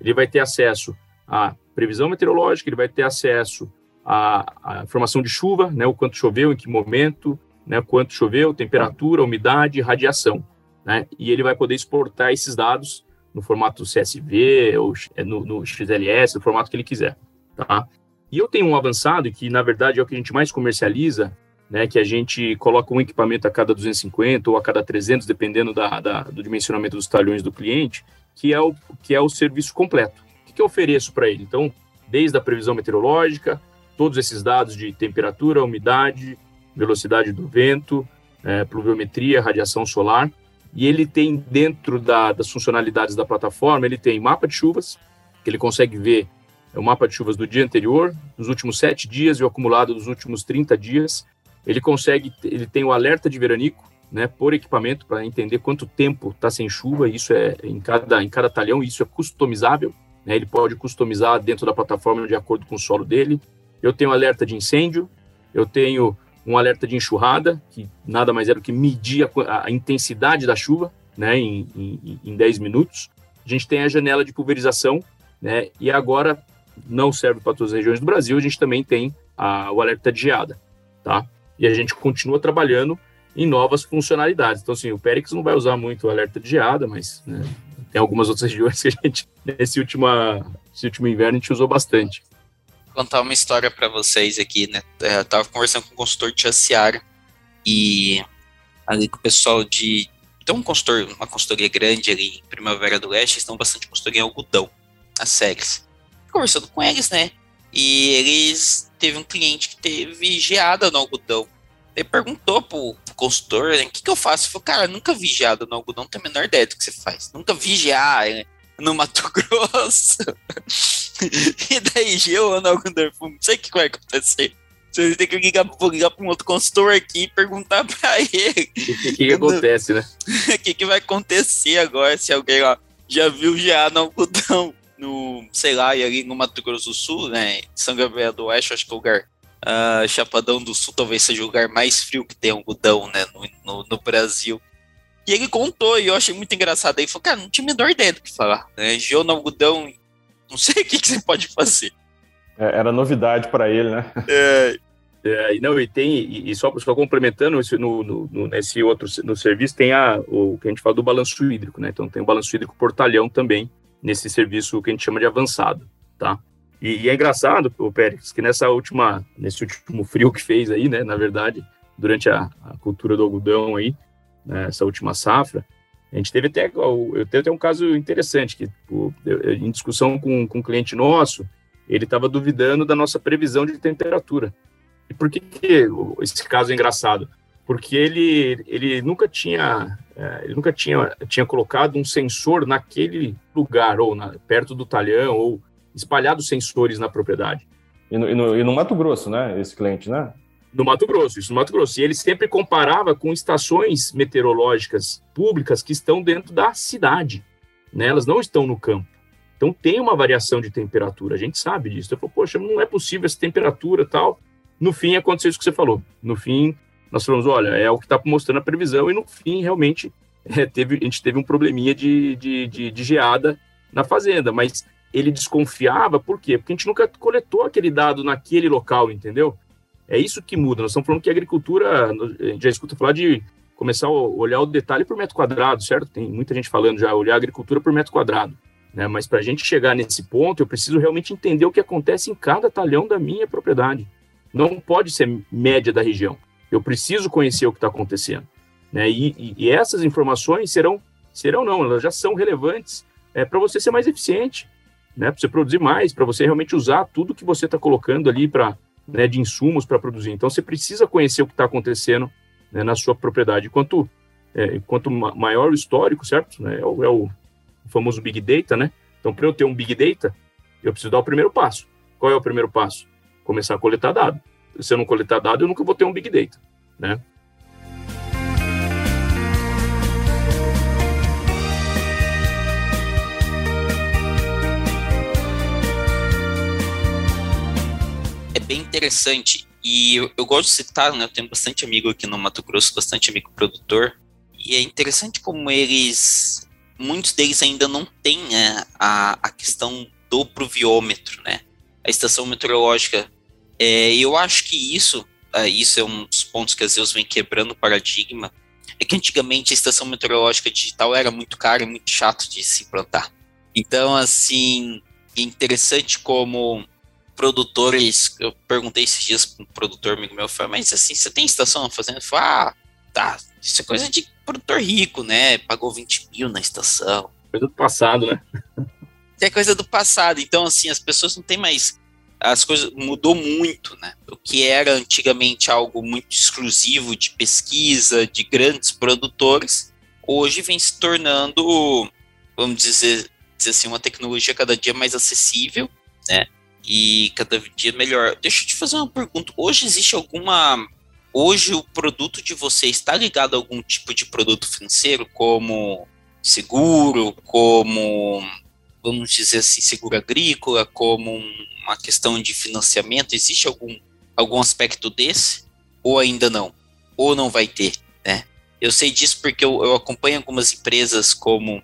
Ele vai ter acesso à previsão meteorológica, ele vai ter acesso à, à de chuva, né, o quanto choveu, em que momento, né, quanto choveu, temperatura, umidade, radiação. Né, e ele vai poder exportar esses dados no formato CSV ou é, no, no XLS, no formato que ele quiser, tá? E eu tenho um avançado que, na verdade, é o que a gente mais comercializa, né, que a gente coloca um equipamento a cada 250 ou a cada 300, dependendo da, da do dimensionamento dos talhões do cliente, que é o, que é o serviço completo. O que, que eu ofereço para ele? Então, desde a previsão meteorológica, todos esses dados de temperatura, umidade, velocidade do vento, é, pluviometria, radiação solar, e ele tem dentro da, das funcionalidades da plataforma, ele tem mapa de chuvas, que ele consegue ver é o mapa de chuvas do dia anterior, dos últimos sete dias e o acumulado dos últimos 30 dias. Ele consegue, ele tem o alerta de veranico, né, por equipamento para entender quanto tempo está sem chuva. Isso é em cada em cada talhão, isso é customizável. Né, ele pode customizar dentro da plataforma de acordo com o solo dele. Eu tenho alerta de incêndio, eu tenho um alerta de enxurrada, que nada mais é do que medir a, a intensidade da chuva né, em, em, em 10 minutos. A gente tem a janela de pulverização, né, e agora não serve para todas as regiões do Brasil, a gente também tem a, o alerta de geada. Tá? E a gente continua trabalhando em novas funcionalidades. Então, assim, o Perix não vai usar muito o alerta de geada, mas né, tem algumas outras regiões que a gente, nesse, última, nesse último inverno, a gente usou bastante contar uma história para vocês aqui, né? É, eu tava conversando com um consultor de Jaciara e ali com o pessoal de. Tem um consultor, uma consultoria grande ali em Primavera do Leste, estão bastante consultoria em algodão, as séries. Conversando com eles, né? E eles teve um cliente que teve geada no algodão. Ele perguntou pro, consultor, né, o que, que eu faço? Ele falou, cara, nunca vi geada no algodão, não tenho a menor ideia do que você faz. Nunca vi geada né, no Mato Grosso. e daí gelo no Algodorfum, não sei o que vai acontecer. Você tem que ligar, ligar para um outro consultor aqui e perguntar para ele. O que, que, que acontece, né? O que, que vai acontecer agora se alguém ó, já viu já no algodão, no, sei lá, e ali no Mato Grosso do Sul, né? São Gabriel do Oeste, acho que é o lugar. Uh, Chapadão do Sul talvez seja o lugar mais frio que tem algodão, né? No, no, no Brasil. E ele contou, e eu achei muito engraçado. Aí falou, cara, não tinha a menor ideia do que falar. Né? Geo no algodão não sei o que, que você pode fazer. É, era novidade para ele, né? É, é, não, e tem, e, e só, só complementando, no, no, no, nesse outro no serviço tem a, o que a gente fala do balanço hídrico, né? Então tem o balanço hídrico portalhão também, nesse serviço que a gente chama de avançado, tá? E, e é engraçado, o Pérez, que nessa última, nesse último frio que fez aí, né, na verdade, durante a, a cultura do algodão aí, né, essa última safra, a gente teve até, eu teve até um caso interessante, que em discussão com, com um cliente nosso, ele estava duvidando da nossa previsão de temperatura. E por que, que esse caso é engraçado? Porque ele, ele nunca tinha é, ele nunca tinha, tinha colocado um sensor naquele lugar, ou na, perto do talhão, ou espalhado sensores na propriedade. E no, e no, e no Mato Grosso, né? Esse cliente, né? no Mato Grosso, isso no Mato Grosso. E ele sempre comparava com estações meteorológicas públicas que estão dentro da cidade, né? Elas não estão no campo. Então tem uma variação de temperatura, a gente sabe disso. Eu falei, poxa, não é possível essa temperatura tal. No fim, aconteceu isso que você falou. No fim, nós falamos, olha, é o que está mostrando a previsão, e no fim, realmente, é, teve, a gente teve um probleminha de, de, de, de geada na fazenda, mas ele desconfiava, por quê? Porque a gente nunca coletou aquele dado naquele local, entendeu? É isso que muda. Nós estamos falando que a agricultura, a gente já escuta falar de começar a olhar o detalhe por metro quadrado, certo? Tem muita gente falando já, olhar a agricultura por metro quadrado. Né? Mas para a gente chegar nesse ponto, eu preciso realmente entender o que acontece em cada talhão da minha propriedade. Não pode ser média da região. Eu preciso conhecer o que está acontecendo. Né? E, e, e, essas informações serão serão não, elas já são relevantes é, para você ser mais eficiente, né? Para você produzir mais, para você realmente usar tudo que você está colocando ali para né, de insumos para produzir. Então você precisa conhecer o que está acontecendo né, na sua propriedade. Quanto é, quanto maior o histórico, certo? É, o, é o famoso Big Data, né? Então, para eu ter um Big Data, eu preciso dar o primeiro passo. Qual é o primeiro passo? Começar a coletar dado. Se eu não coletar dado, eu nunca vou ter um Big Data, né? Bem interessante e eu, eu, gosto de citar, né, eu tenho bastante amigo aqui no Mato Grosso, bastante amigo produtor, e é interessante como eles, muitos deles ainda não têm né, a, a questão do pluviômetro, né, a estação meteorológica. É, eu acho que isso, é, isso é um dos pontos que às vezes vem quebrando o paradigma, é que antigamente a estação meteorológica digital era muito cara e muito chato de se implantar. Então, assim, é interessante como produtores, eu perguntei esses dias para um produtor amigo meu, falei, mas assim, você tem estação fazendo? Falei, ah, tá, isso é coisa de produtor rico, né? Pagou 20 mil na estação. Coisa do passado, né? É coisa do passado. Então, assim, as pessoas não têm mais. As coisas mudou muito, né? O que era antigamente algo muito exclusivo de pesquisa, de grandes produtores, hoje vem se tornando, vamos dizer, dizer assim, uma tecnologia cada dia mais acessível, né? E cada dia melhor. Deixa eu te fazer uma pergunta. Hoje existe alguma hoje o produto de você está ligado a algum tipo de produto financeiro, como seguro, como, vamos dizer assim, seguro agrícola, como uma questão de financiamento? Existe algum, algum aspecto desse? Ou ainda não? Ou não vai ter, né? Eu sei disso porque eu, eu acompanho algumas empresas como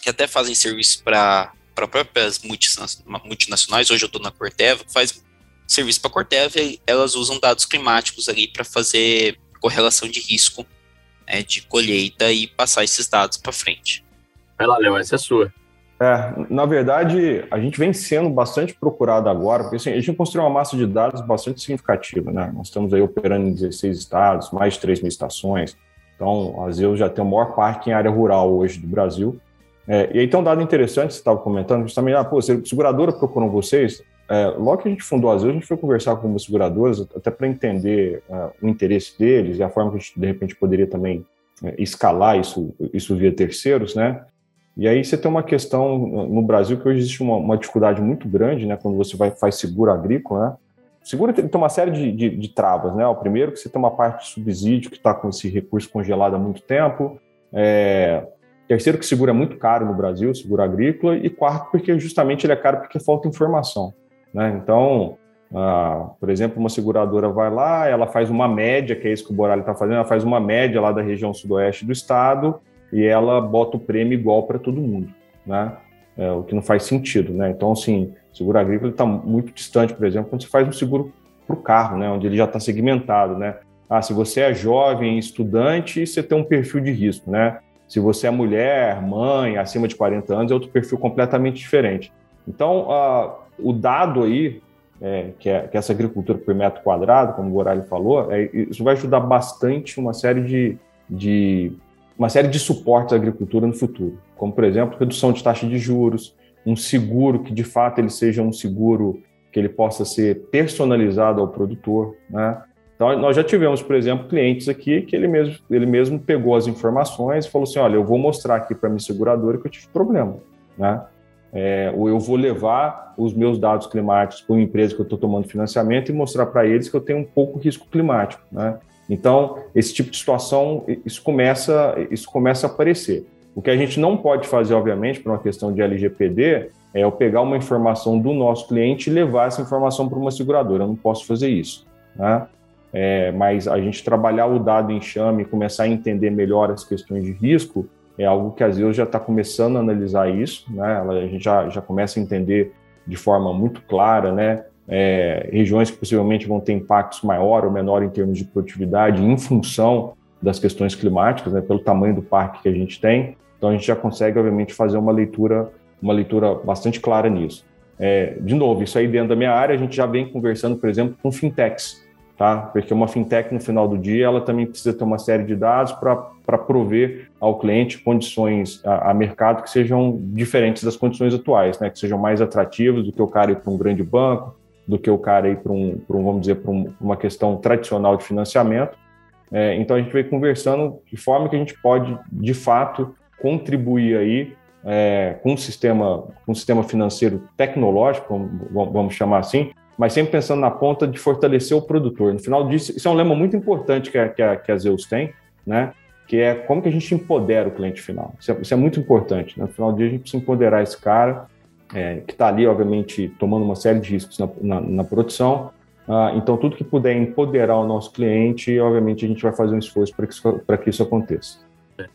que até fazem serviço para próprias multinacionais. Hoje eu estou na Corteva, faz serviço para a Corteva, elas usam dados climáticos ali para fazer correlação de risco né, de colheita e passar esses dados para frente. Vai lá, Léo, essa é sua. É, na verdade, a gente vem sendo bastante procurado agora, porque assim, a gente construiu uma massa de dados bastante significativa, né? Nós estamos aí operando em 16 estados, mais de 3 mil estações, então a Zeu já tem o maior parque em área rural hoje do Brasil. É, e aí tem um dado interessante, você estava comentando, justamente, ah, pô, seguradora procurou vocês, é, logo que a gente fundou a Zeu, a gente foi conversar com algumas seguradoras, até para entender uh, o interesse deles e a forma que a gente, de repente, poderia também uh, escalar isso, isso via terceiros, né? E aí você tem uma questão no Brasil que hoje existe uma, uma dificuldade muito grande, né? Quando você vai faz seguro agrícola, né? Seguro tem, tem uma série de, de, de, travas, né? O primeiro que você tem uma parte de subsídio que está com esse recurso congelado há muito tempo. É, terceiro que seguro é muito caro no Brasil, seguro agrícola. E quarto porque justamente ele é caro porque falta informação. Né? Então, ah, por exemplo, uma seguradora vai lá, ela faz uma média, que é isso que o Borali está fazendo, ela faz uma média lá da região sudoeste do estado e ela bota o prêmio igual para todo mundo, né? É, o que não faz sentido, né? Então, assim, seguro agrícola está muito distante, por exemplo, quando você faz um seguro para o carro, né? Onde ele já está segmentado, né? Ah, se você é jovem, estudante, você tem um perfil de risco, né? Se você é mulher, mãe, acima de 40 anos, é outro perfil completamente diferente. Então, ah, o dado aí, é, que, é, que é essa agricultura por metro quadrado, como o Gorali falou, é, isso vai ajudar bastante uma série de, de uma série de suportes à agricultura no futuro, como por exemplo redução de taxa de juros, um seguro que de fato ele seja um seguro que ele possa ser personalizado ao produtor, né? Então nós já tivemos, por exemplo, clientes aqui que ele mesmo ele mesmo pegou as informações e falou assim, olha, eu vou mostrar aqui para minha seguradora que eu tive problema, né? É, ou eu vou levar os meus dados climáticos para uma empresa que eu estou tomando financiamento e mostrar para eles que eu tenho um pouco risco climático, né? Então, esse tipo de situação, isso começa, isso começa a aparecer. O que a gente não pode fazer, obviamente, por uma questão de LGPD, é eu pegar uma informação do nosso cliente e levar essa informação para uma seguradora. Eu não posso fazer isso, né? É, mas a gente trabalhar o dado em chame e começar a entender melhor as questões de risco, é algo que a Zeus já está começando a analisar isso, né? a gente já, já começa a entender de forma muito clara, né? É, regiões que possivelmente vão ter impactos maior ou menor em termos de produtividade em função das questões climáticas, né? Pelo tamanho do parque que a gente tem, então a gente já consegue obviamente fazer uma leitura, uma leitura bastante clara nisso. É, de novo, isso aí dentro da minha área a gente já vem conversando, por exemplo, com fintechs, tá? Porque uma fintech, no final do dia, ela também precisa ter uma série de dados para prover ao cliente condições a, a, mercado que sejam diferentes das condições atuais, né? Que sejam mais atrativas do que o cara ir para um grande banco, do que o cara ir para um, um, vamos dizer, para um, uma questão tradicional de financiamento. É, então a gente veio conversando de forma que a gente pode, de fato, contribuir aí é, com um sistema, um sistema financeiro tecnológico, vamos chamar assim, mas sempre pensando na ponta de fortalecer o produtor. No final disso, isso é um lema muito importante que a, que a, que a Zeus tem, né? que é como que a gente empodera o cliente final. Isso é, isso é muito importante. Né? No final do dia, a gente precisa empoderar esse cara, é, que está ali, obviamente, tomando uma série de riscos na, na, na produção. Ah, então, tudo que puder empoderar o nosso cliente, obviamente, a gente vai fazer um esforço para que, isso, que isso aconteça. É,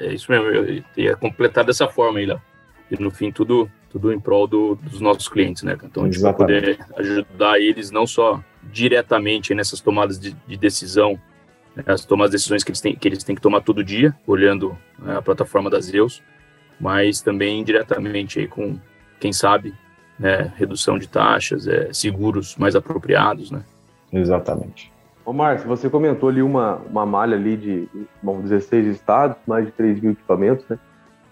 é isso mesmo, eu ia completar dessa forma aí, Léo. E no fim, tudo tudo em prol do, dos nossos clientes, né? Então a gente vai poder ajudar eles não só diretamente nessas tomadas de, de decisão, né? as tomadas de decisões que eles têm que eles têm que tomar todo dia, olhando né, a plataforma das Zeus, mas também indiretamente aí com quem sabe, né, redução de taxas, é, seguros mais apropriados, né? Exatamente. Ô Márcio, você comentou ali uma, uma malha ali de bom, 16 estados, mais de 3 mil equipamentos, né?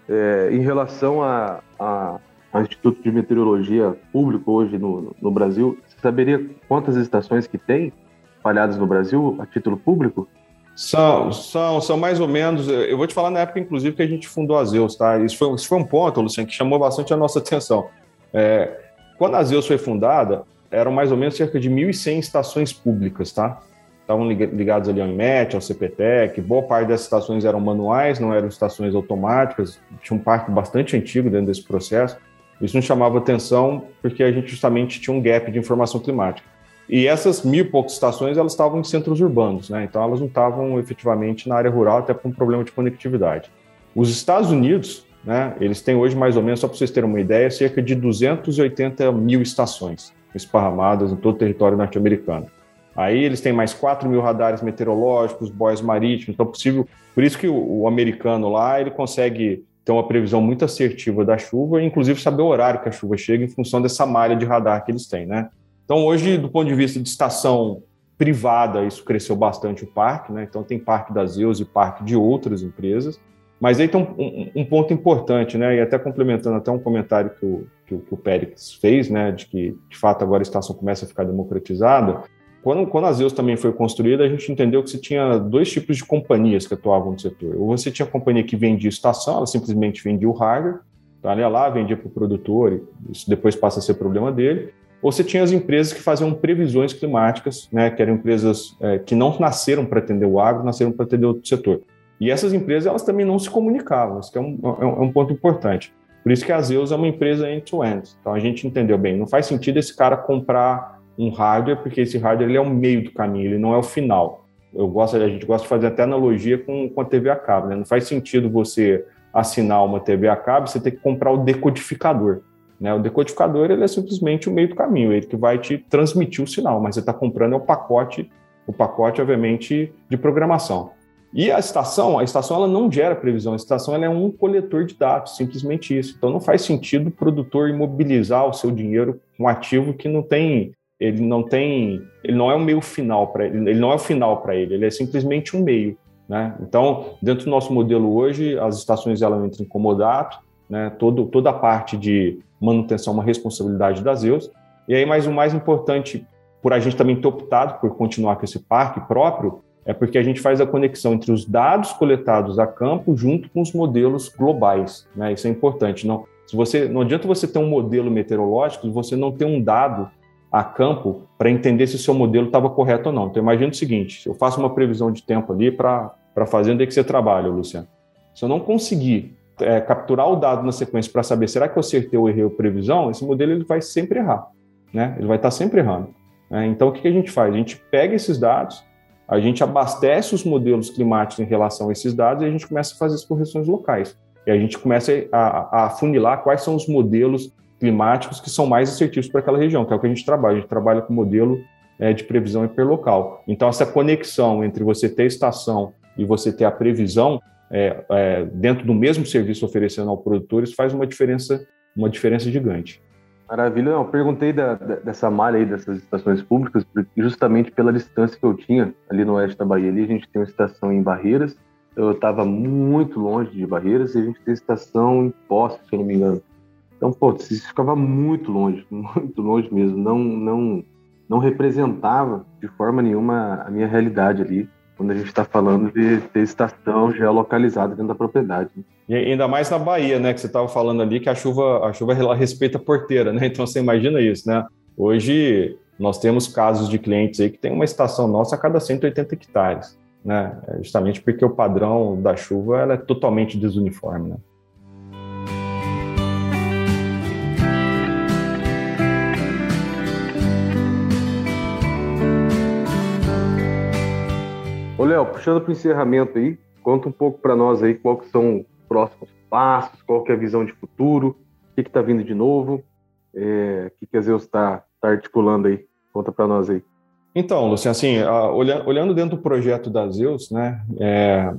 É, em relação a, a ao Instituto de Meteorologia Público hoje no, no Brasil, você saberia quantas estações que tem espalhadas no Brasil a título público? São, são, são mais ou menos. Eu vou te falar na época, inclusive, que a gente fundou a Zeus, tá? Isso foi, isso foi um ponto, Luciano, que chamou bastante a nossa atenção. É, quando a Zeus foi fundada, eram mais ou menos cerca de 1.100 estações públicas, tá? Estavam ligados ali ao IMET, ao CPTEC. Boa parte dessas estações eram manuais, não eram estações automáticas. Tinha um parque bastante antigo dentro desse processo. Isso nos chamava atenção porque a gente justamente tinha um gap de informação climática. E essas mil e poucas estações, elas estavam em centros urbanos, né? Então elas não estavam efetivamente na área rural, até por um problema de conectividade. Os Estados Unidos, né, eles têm hoje mais ou menos, só para vocês terem uma ideia, cerca de 280 mil estações esparramadas em todo o território norte-americano. Aí eles têm mais 4 mil radares meteorológicos, boias marítimos, então é possível. Por isso que o, o americano lá ele consegue ter uma previsão muito assertiva da chuva, inclusive saber o horário que a chuva chega em função dessa malha de radar que eles têm, né? Então, hoje, do ponto de vista de estação privada, isso cresceu bastante o parque, né? Então, tem parque da Zeus e parque de outras empresas. Mas aí tem um, um, um, ponto importante, né? E até complementando até um comentário que o, que o, que o Pérez fez, né? De que, de fato, agora a estação começa a ficar democratizada. Quando, quando a Zeus também foi construída, a gente entendeu que você tinha dois tipos de companhias que atuavam no setor. Ou você tinha a companhia que vendia estação, ela simplesmente vendia o hardware, então ela ia lá, vendia para o produtor, e isso depois passa a ser problema dele. Ou você tinha as empresas que faziam previsões climáticas, né, que eram empresas é, que não nasceram para atender o agro, nasceram para atender outro setor. E essas empresas elas também não se comunicavam, isso é um, é um é ponto importante. Por isso que a Zeus é uma empresa end-to-end. -end. Então a gente entendeu bem, não faz sentido esse cara comprar um hardware, porque esse hardware ele é o meio do caminho, ele não é o final. Eu gosto, a gente gosta de fazer até analogia com, com a TV a cabo, né? Não faz sentido você assinar uma TV a cabo, você ter que comprar o decodificador. Né? O decodificador ele é simplesmente o meio do caminho, ele que vai te transmitir o sinal, mas você está comprando é o pacote, o pacote, obviamente, de programação. E a estação, a estação ela não gera previsão, a estação ela é um coletor de dados, simplesmente isso. Então não faz sentido o produtor imobilizar o seu dinheiro com um ativo que não tem ele não tem, ele não é um meio final para ele, ele não é o final para ele, ele é simplesmente um meio, né? Então, dentro do nosso modelo hoje, as estações elas entram em comodato, né? Todo, toda a parte de manutenção é uma responsabilidade das EUs. E aí, mais o mais importante, por a gente também ter optado por continuar com esse parque próprio, é porque a gente faz a conexão entre os dados coletados a campo junto com os modelos globais, né? Isso é importante. Não, se você, não adianta você ter um modelo meteorológico e você não ter um dado a campo para entender se o seu modelo estava correto ou não. Então, imagine o seguinte: eu faço uma previsão de tempo ali para a fazenda que você trabalha, Luciano. Se eu não conseguir é, capturar o dado na sequência para saber será que eu acertei ou errei a previsão, esse modelo ele vai sempre errar. Né? Ele vai estar tá sempre errando. Né? Então, o que, que a gente faz? A gente pega esses dados, a gente abastece os modelos climáticos em relação a esses dados e a gente começa a fazer as correções locais. E a gente começa a, a afunilar quais são os modelos climáticos que são mais assertivos para aquela região, que é o que a gente trabalha. A gente trabalha com modelo é, de previsão hiperlocal. Então, essa conexão entre você ter a estação e você ter a previsão é, é, dentro do mesmo serviço oferecendo ao produtor, isso faz uma diferença, uma diferença gigante. Maravilha. Não, perguntei da, dessa malha aí, dessas estações públicas, justamente pela distância que eu tinha ali no oeste da Bahia. Ali a gente tem uma estação em Barreiras, eu estava muito longe de Barreiras, e a gente tem estação em Poços, se eu não me engano. Então, pô, isso ficava muito longe, muito longe mesmo. Não, não, não representava de forma nenhuma a minha realidade ali quando a gente está falando de ter estação geolocalizada dentro da propriedade. E ainda mais na Bahia, né, que você estava falando ali, que a chuva, a chuva ela respeita a porteira, né? Então você imagina isso, né? Hoje nós temos casos de clientes aí que tem uma estação nossa a cada 180 hectares, né? É justamente porque o padrão da chuva ela é totalmente desuniforme, né? Ô, Léo, puxando para o encerramento aí, conta um pouco para nós aí que são os próximos passos, qual que é a visão de futuro, o que está vindo de novo, é, o que, que a Zeus está tá articulando aí. Conta para nós aí. Então, Luciano, assim, olhando dentro do projeto da Zeus, né, é,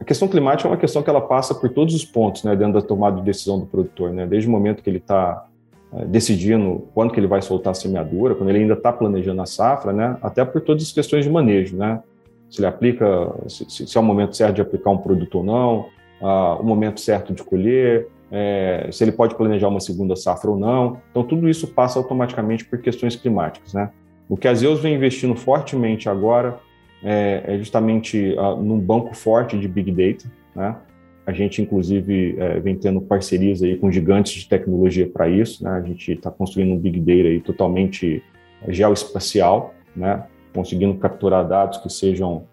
a questão climática é uma questão que ela passa por todos os pontos, né, dentro da tomada de decisão do produtor, né, desde o momento que ele está é, decidindo quando que ele vai soltar a semeadura, quando ele ainda está planejando a safra, né, até por todas as questões de manejo, né, se ele aplica, se, se é o momento certo de aplicar um produto ou não, uh, o momento certo de colher, é, se ele pode planejar uma segunda safra ou não. Então, tudo isso passa automaticamente por questões climáticas. Né? O que a Zeus vem investindo fortemente agora é, é justamente uh, num banco forte de Big Data. Né? A gente, inclusive, é, vem tendo parcerias aí com gigantes de tecnologia para isso. Né? A gente está construindo um Big Data aí totalmente geoespacial, né? Conseguindo capturar dados que sejam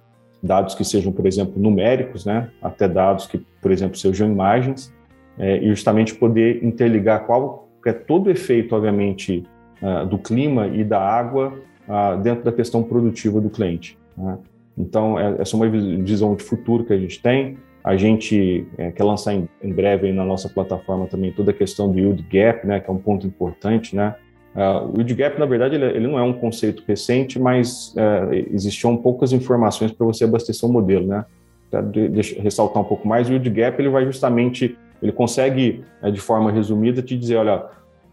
dados que sejam, por exemplo, numéricos, né, até dados que, por exemplo, sejam imagens, é, e justamente poder interligar qual é todo o efeito, obviamente, uh, do clima e da água uh, dentro da questão produtiva do cliente. Né? Então, é, essa é uma visão de futuro que a gente tem. A gente é, quer lançar em, em breve na nossa plataforma também toda a questão do yield gap, né, que é um ponto importante, né? Uh, o yield gap, na verdade, ele, ele, não é um conceito recente, mas uh, existiam poucas informações para você abastecer o modelo, né? Ressaltar um pouco mais, o yield gap ele vai justamente, ele consegue, uh, de forma resumida, te dizer, olha,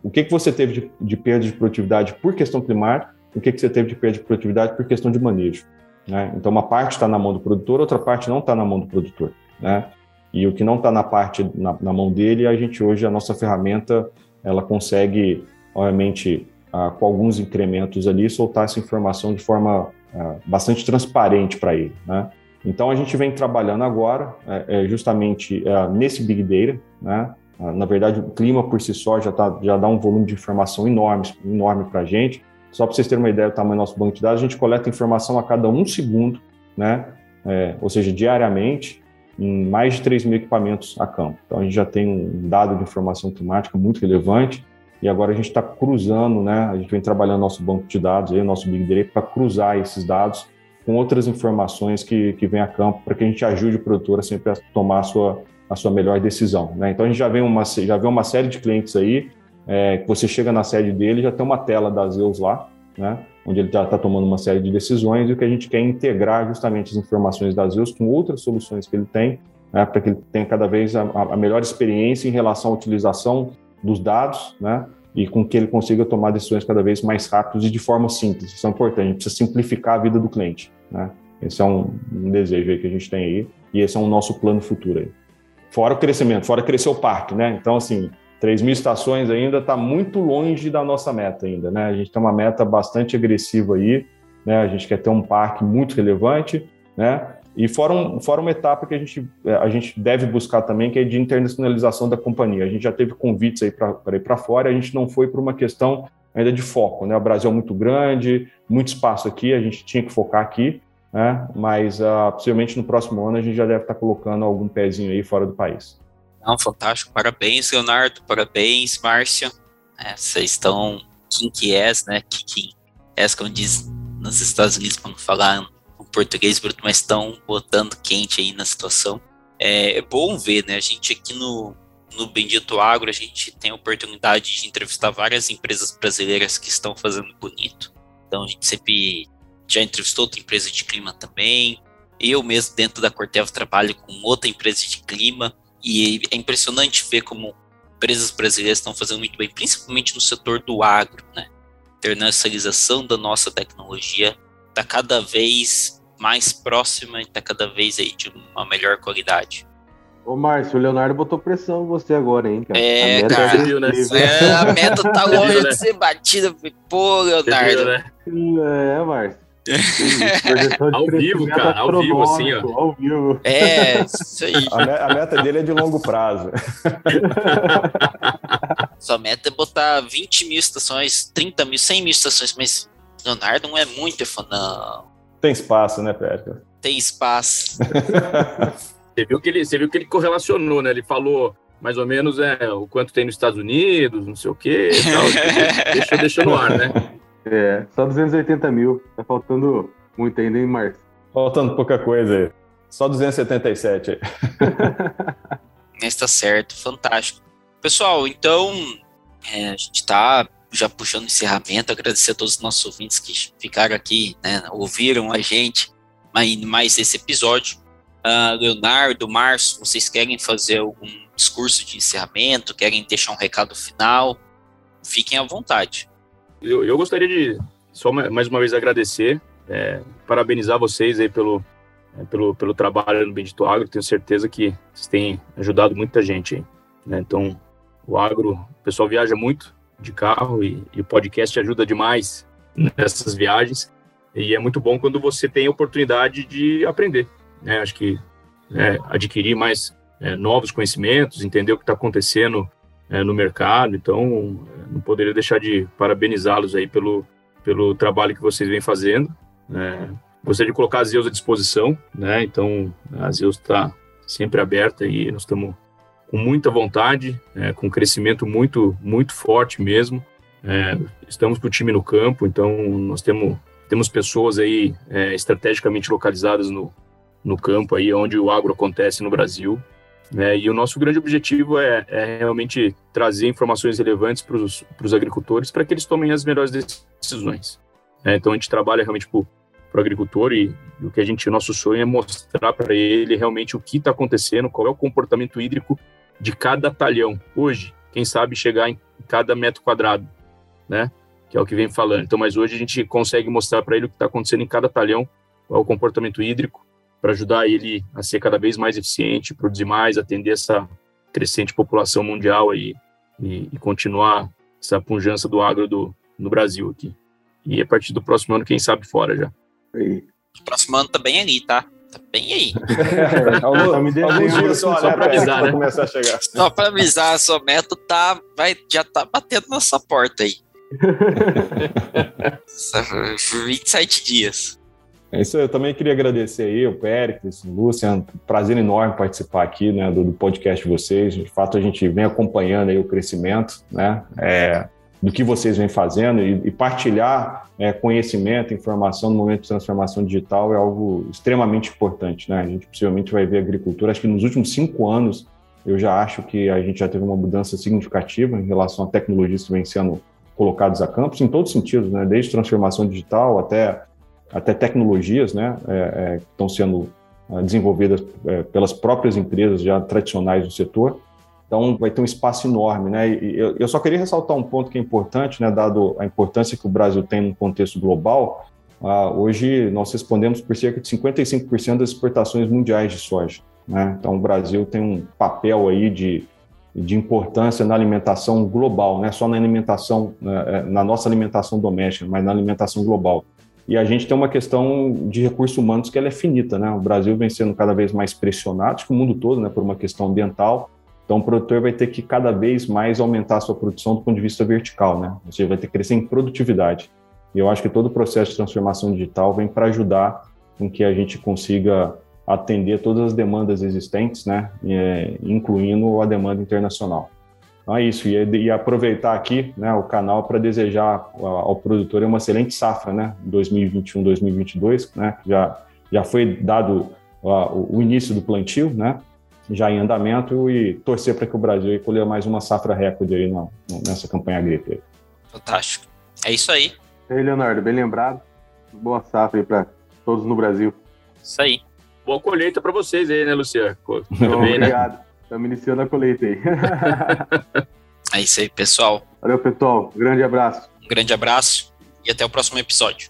o que, que você teve de, de perda de produtividade por questão climática, o que, que você teve de perda de produtividade por questão de manejo. Né? Então, uma parte está na mão do produtor, outra parte não está na mão do produtor. Né? E o que não está na parte na, na mão dele, a gente hoje, a nossa ferramenta, ela consegue obviamente, ah, com alguns incrementos ali, soltar essa informação de forma ah, bastante transparente para ele. Né? Então, a gente vem trabalhando agora é, é justamente é, nesse Big Data. Né? Ah, na verdade, o clima por si só já, tá, já dá um volume de informação enorme, enorme para a gente. Só para vocês terem uma ideia do tamanho do nosso banco de dados, a gente coleta informação a cada um segundo, né? É, ou seja, diariamente, em mais de 3 mil equipamentos a campo. Então, a gente já tem um dado de informação climática muito relevante e agora a gente está cruzando, né? A gente vem trabalhando nosso banco de dados, aí, nosso Big Data, para cruzar esses dados com outras informações que, que vêm a campo para que a gente ajude o produtor a sempre a tomar a sua, a sua melhor decisão. Né? Então a gente já vê uma, já vê uma série de clientes aí, é, que você chega na sede dele já tem uma tela da Zeus lá, né? onde ele já está tomando uma série de decisões e o que a gente quer é integrar justamente as informações da Zeus com outras soluções que ele tem, né? para que ele tenha cada vez a, a melhor experiência em relação à utilização dos dados, né? E com que ele consiga tomar decisões cada vez mais rápidas e de forma simples. Isso é importante. A gente precisa simplificar a vida do cliente, né? Esse é um, um desejo que a gente tem aí e esse é o nosso plano futuro aí. Fora o crescimento, fora crescer o parque, né? Então, assim, 3 mil estações ainda está muito longe da nossa meta ainda, né? A gente tem uma meta bastante agressiva aí, né? A gente quer ter um parque muito relevante, né? E fora, um, fora uma etapa que a gente, é, a gente deve buscar também, que é de internacionalização da companhia. A gente já teve convites aí para ir para fora, a gente não foi por uma questão ainda de foco. Né? O Brasil é muito grande, muito espaço aqui, a gente tinha que focar aqui, né? mas uh, possivelmente no próximo ano a gente já deve estar tá colocando algum pezinho aí fora do país. Não, fantástico. Parabéns, Leonardo. Parabéns, Márcia. É, vocês estão kink ass, né? Kicking ass, como diz nos Estados Unidos, quando falar português bruto, mas estão botando quente aí na situação. É, é, bom ver, né? A gente aqui no, no Bendito Agro, a gente tem a oportunidade de entrevistar várias empresas brasileiras que estão fazendo bonito. Então a gente sempre já entrevistou outra empresa de clima também. Eu mesmo, dentro da Corteva, trabalho com outra empresa de clima. E é impressionante ver como empresas brasileiras estão fazendo muito bem, principalmente no setor do agro, né? Internacionalização da nossa tecnologia está cada vez mais próxima e está cada vez aí de uma melhor qualidade. Ô, Márcio, o Leonardo botou pressão em você agora, hein, cara? É, cara. Viu, né? É, a meta tá Viu, longe né? de ser batida. Pô, Leonardo. né? É, Márcio. Ao vivo, cara, ao vivo, assim, ó. Ao vivo. É, isso aí. A, me- a meta dele é de longo prazo. Sua meta é botar 20 mil estações, 30 mil, 100 mil estações, mas Leonardo não é muito, eu falo, não, Tem espaço, né, Pérez? tem espaço. Você viu que ele, você viu que ele correlacionou, né? Ele falou mais ou menos é, o quanto tem nos Estados Unidos, não sei o quê. e tal. deixou, deixou no ar, né? É, só 280 mil. Tá faltando muito ainda, hein, Márcio? Faltando pouca coisa aí. Só 277 aí. Mas tá certo, fantástico. Pessoal, então é, a gente tá já puxando o encerramento, agradecer a todos os nossos ouvintes que ficaram aqui, né, ouviram a gente mais, esse episódio. Ah, Leonardo, Márcio, vocês querem fazer algum discurso de encerramento, querem deixar um recado final? Fiquem à vontade. Eu, eu gostaria de só ma- mais uma vez agradecer, é, parabenizar vocês aí pelo, é, pelo, pelo trabalho no Bendito Agro. Tenho certeza que vocês têm ajudado muita gente né? Então, o agro, o pessoal viaja muito de carro e, e o podcast ajuda demais nessas viagens. E é muito bom quando você tem a oportunidade de aprender. Né? Acho que é, adquirir mais é, novos conhecimentos, entender o que está acontecendo é, no mercado. Então, é, não poderia deixar de parabenizá-los aí pelo, pelo trabalho que vocês vêm fazendo. né? gostaria de colocar a Zeus à disposição, né? Então, a Zeus está sempre aberta e nós estamos com muita vontade, é, com um crescimento muito, muito forte mesmo. É, estamos com o time no campo, então nós temos, temos pessoas aí é, estrategicamente localizadas no, no campo aí onde o agro acontece no Brasil. né? e o nosso grande objetivo é, é realmente trazer informações relevantes para os agricultores para que eles tomem as melhores decisões. né? então a gente trabalha realmente para o agricultor e, e o que a gente, o nosso sonho é mostrar para ele realmente o que está acontecendo, qual é o comportamento hídrico de cada talhão. Hoje, quem sabe chegar em cada metro quadrado, né? Que é o que vem falando. Então, mas hoje a gente consegue mostrar para ele o que está acontecendo em cada talhão, qual é o comportamento hídrico, para ajudar ele a ser cada vez mais eficiente, produzir mais, atender essa crescente população mundial aí e, e continuar essa pujança do agro do, no Brasil aqui. E a partir do próximo ano, quem sabe fora já. O próximo ano tá bem ali, tá? Tá bem aí. Alguns, devendo, alguns dias só, só né, pra avisar, pra né? começar a chegar. Só para avisar, a sua meta tá, vai, já tá batendo na sua porta aí. Essa- 27 dias. É isso aí, eu também queria agradecer aí o Péricles, o Luciano, prazer enorme participar aqui né, do, do podcast de vocês. De fato, a gente vem acompanhando aí o crescimento né, é, do que vocês vêm fazendo e, e partilhar é, conhecimento, informação no momento de transformação digital é algo extremamente importante. Né? A gente possivelmente vai ver agricultura, acho que nos últimos cinco anos eu já acho que a gente já teve uma mudança significativa em relação a tecnologias que vêm sendo colocadas a campos, em todos os sentidos, né? desde transformação digital até até tecnologias né, é, é, que estão sendo é, desenvolvidas é, pelas próprias empresas já tradicionais do setor. Então, vai ter um espaço enorme. Né? E eu, só queria ressaltar um ponto que é importante, né, dado a importância que o Brasil tem no contexto global. Ah, hoje, nós respondemos por cerca de 55% das exportações mundiais de soja. Né? Então, o Brasil tem um papel aí de, de importância na alimentação global, não é só na alimentação, na, na nossa alimentação doméstica, mas na alimentação global. E a gente tem uma questão de recursos humanos que ela é finita, né? O Brasil vem sendo cada vez mais pressionado, acho que o mundo todo, né, por uma questão ambiental. Então, o produtor vai ter que cada vez mais aumentar a sua produção do ponto de vista vertical, né? Ou seja, vai ter que crescer em produtividade. E eu acho que todo o processo de transformação digital vem para ajudar em que a gente consiga atender todas as demandas existentes, né? E, incluindo a demanda internacional. Então é isso, e, e aproveitar aqui né, o canal para desejar ao, produtor uma excelente safra, né, 2021-2022, né, já, já foi dado o início do plantio, né, já em andamento, e torcer para que o Brasil colha mais uma safra recorde aí na, nessa campanha agrícola. Fantástico. É isso aí. E aí, Leonardo, bem lembrado. Boa safra aí para todos no Brasil. Isso aí. Boa colheita para vocês aí, né, Luciano? Também, né? obrigado. Estamos iniciando a colheita aí. é isso aí, pessoal. Valeu, pessoal. grande abraço. Um grande abraço e até o próximo episódio.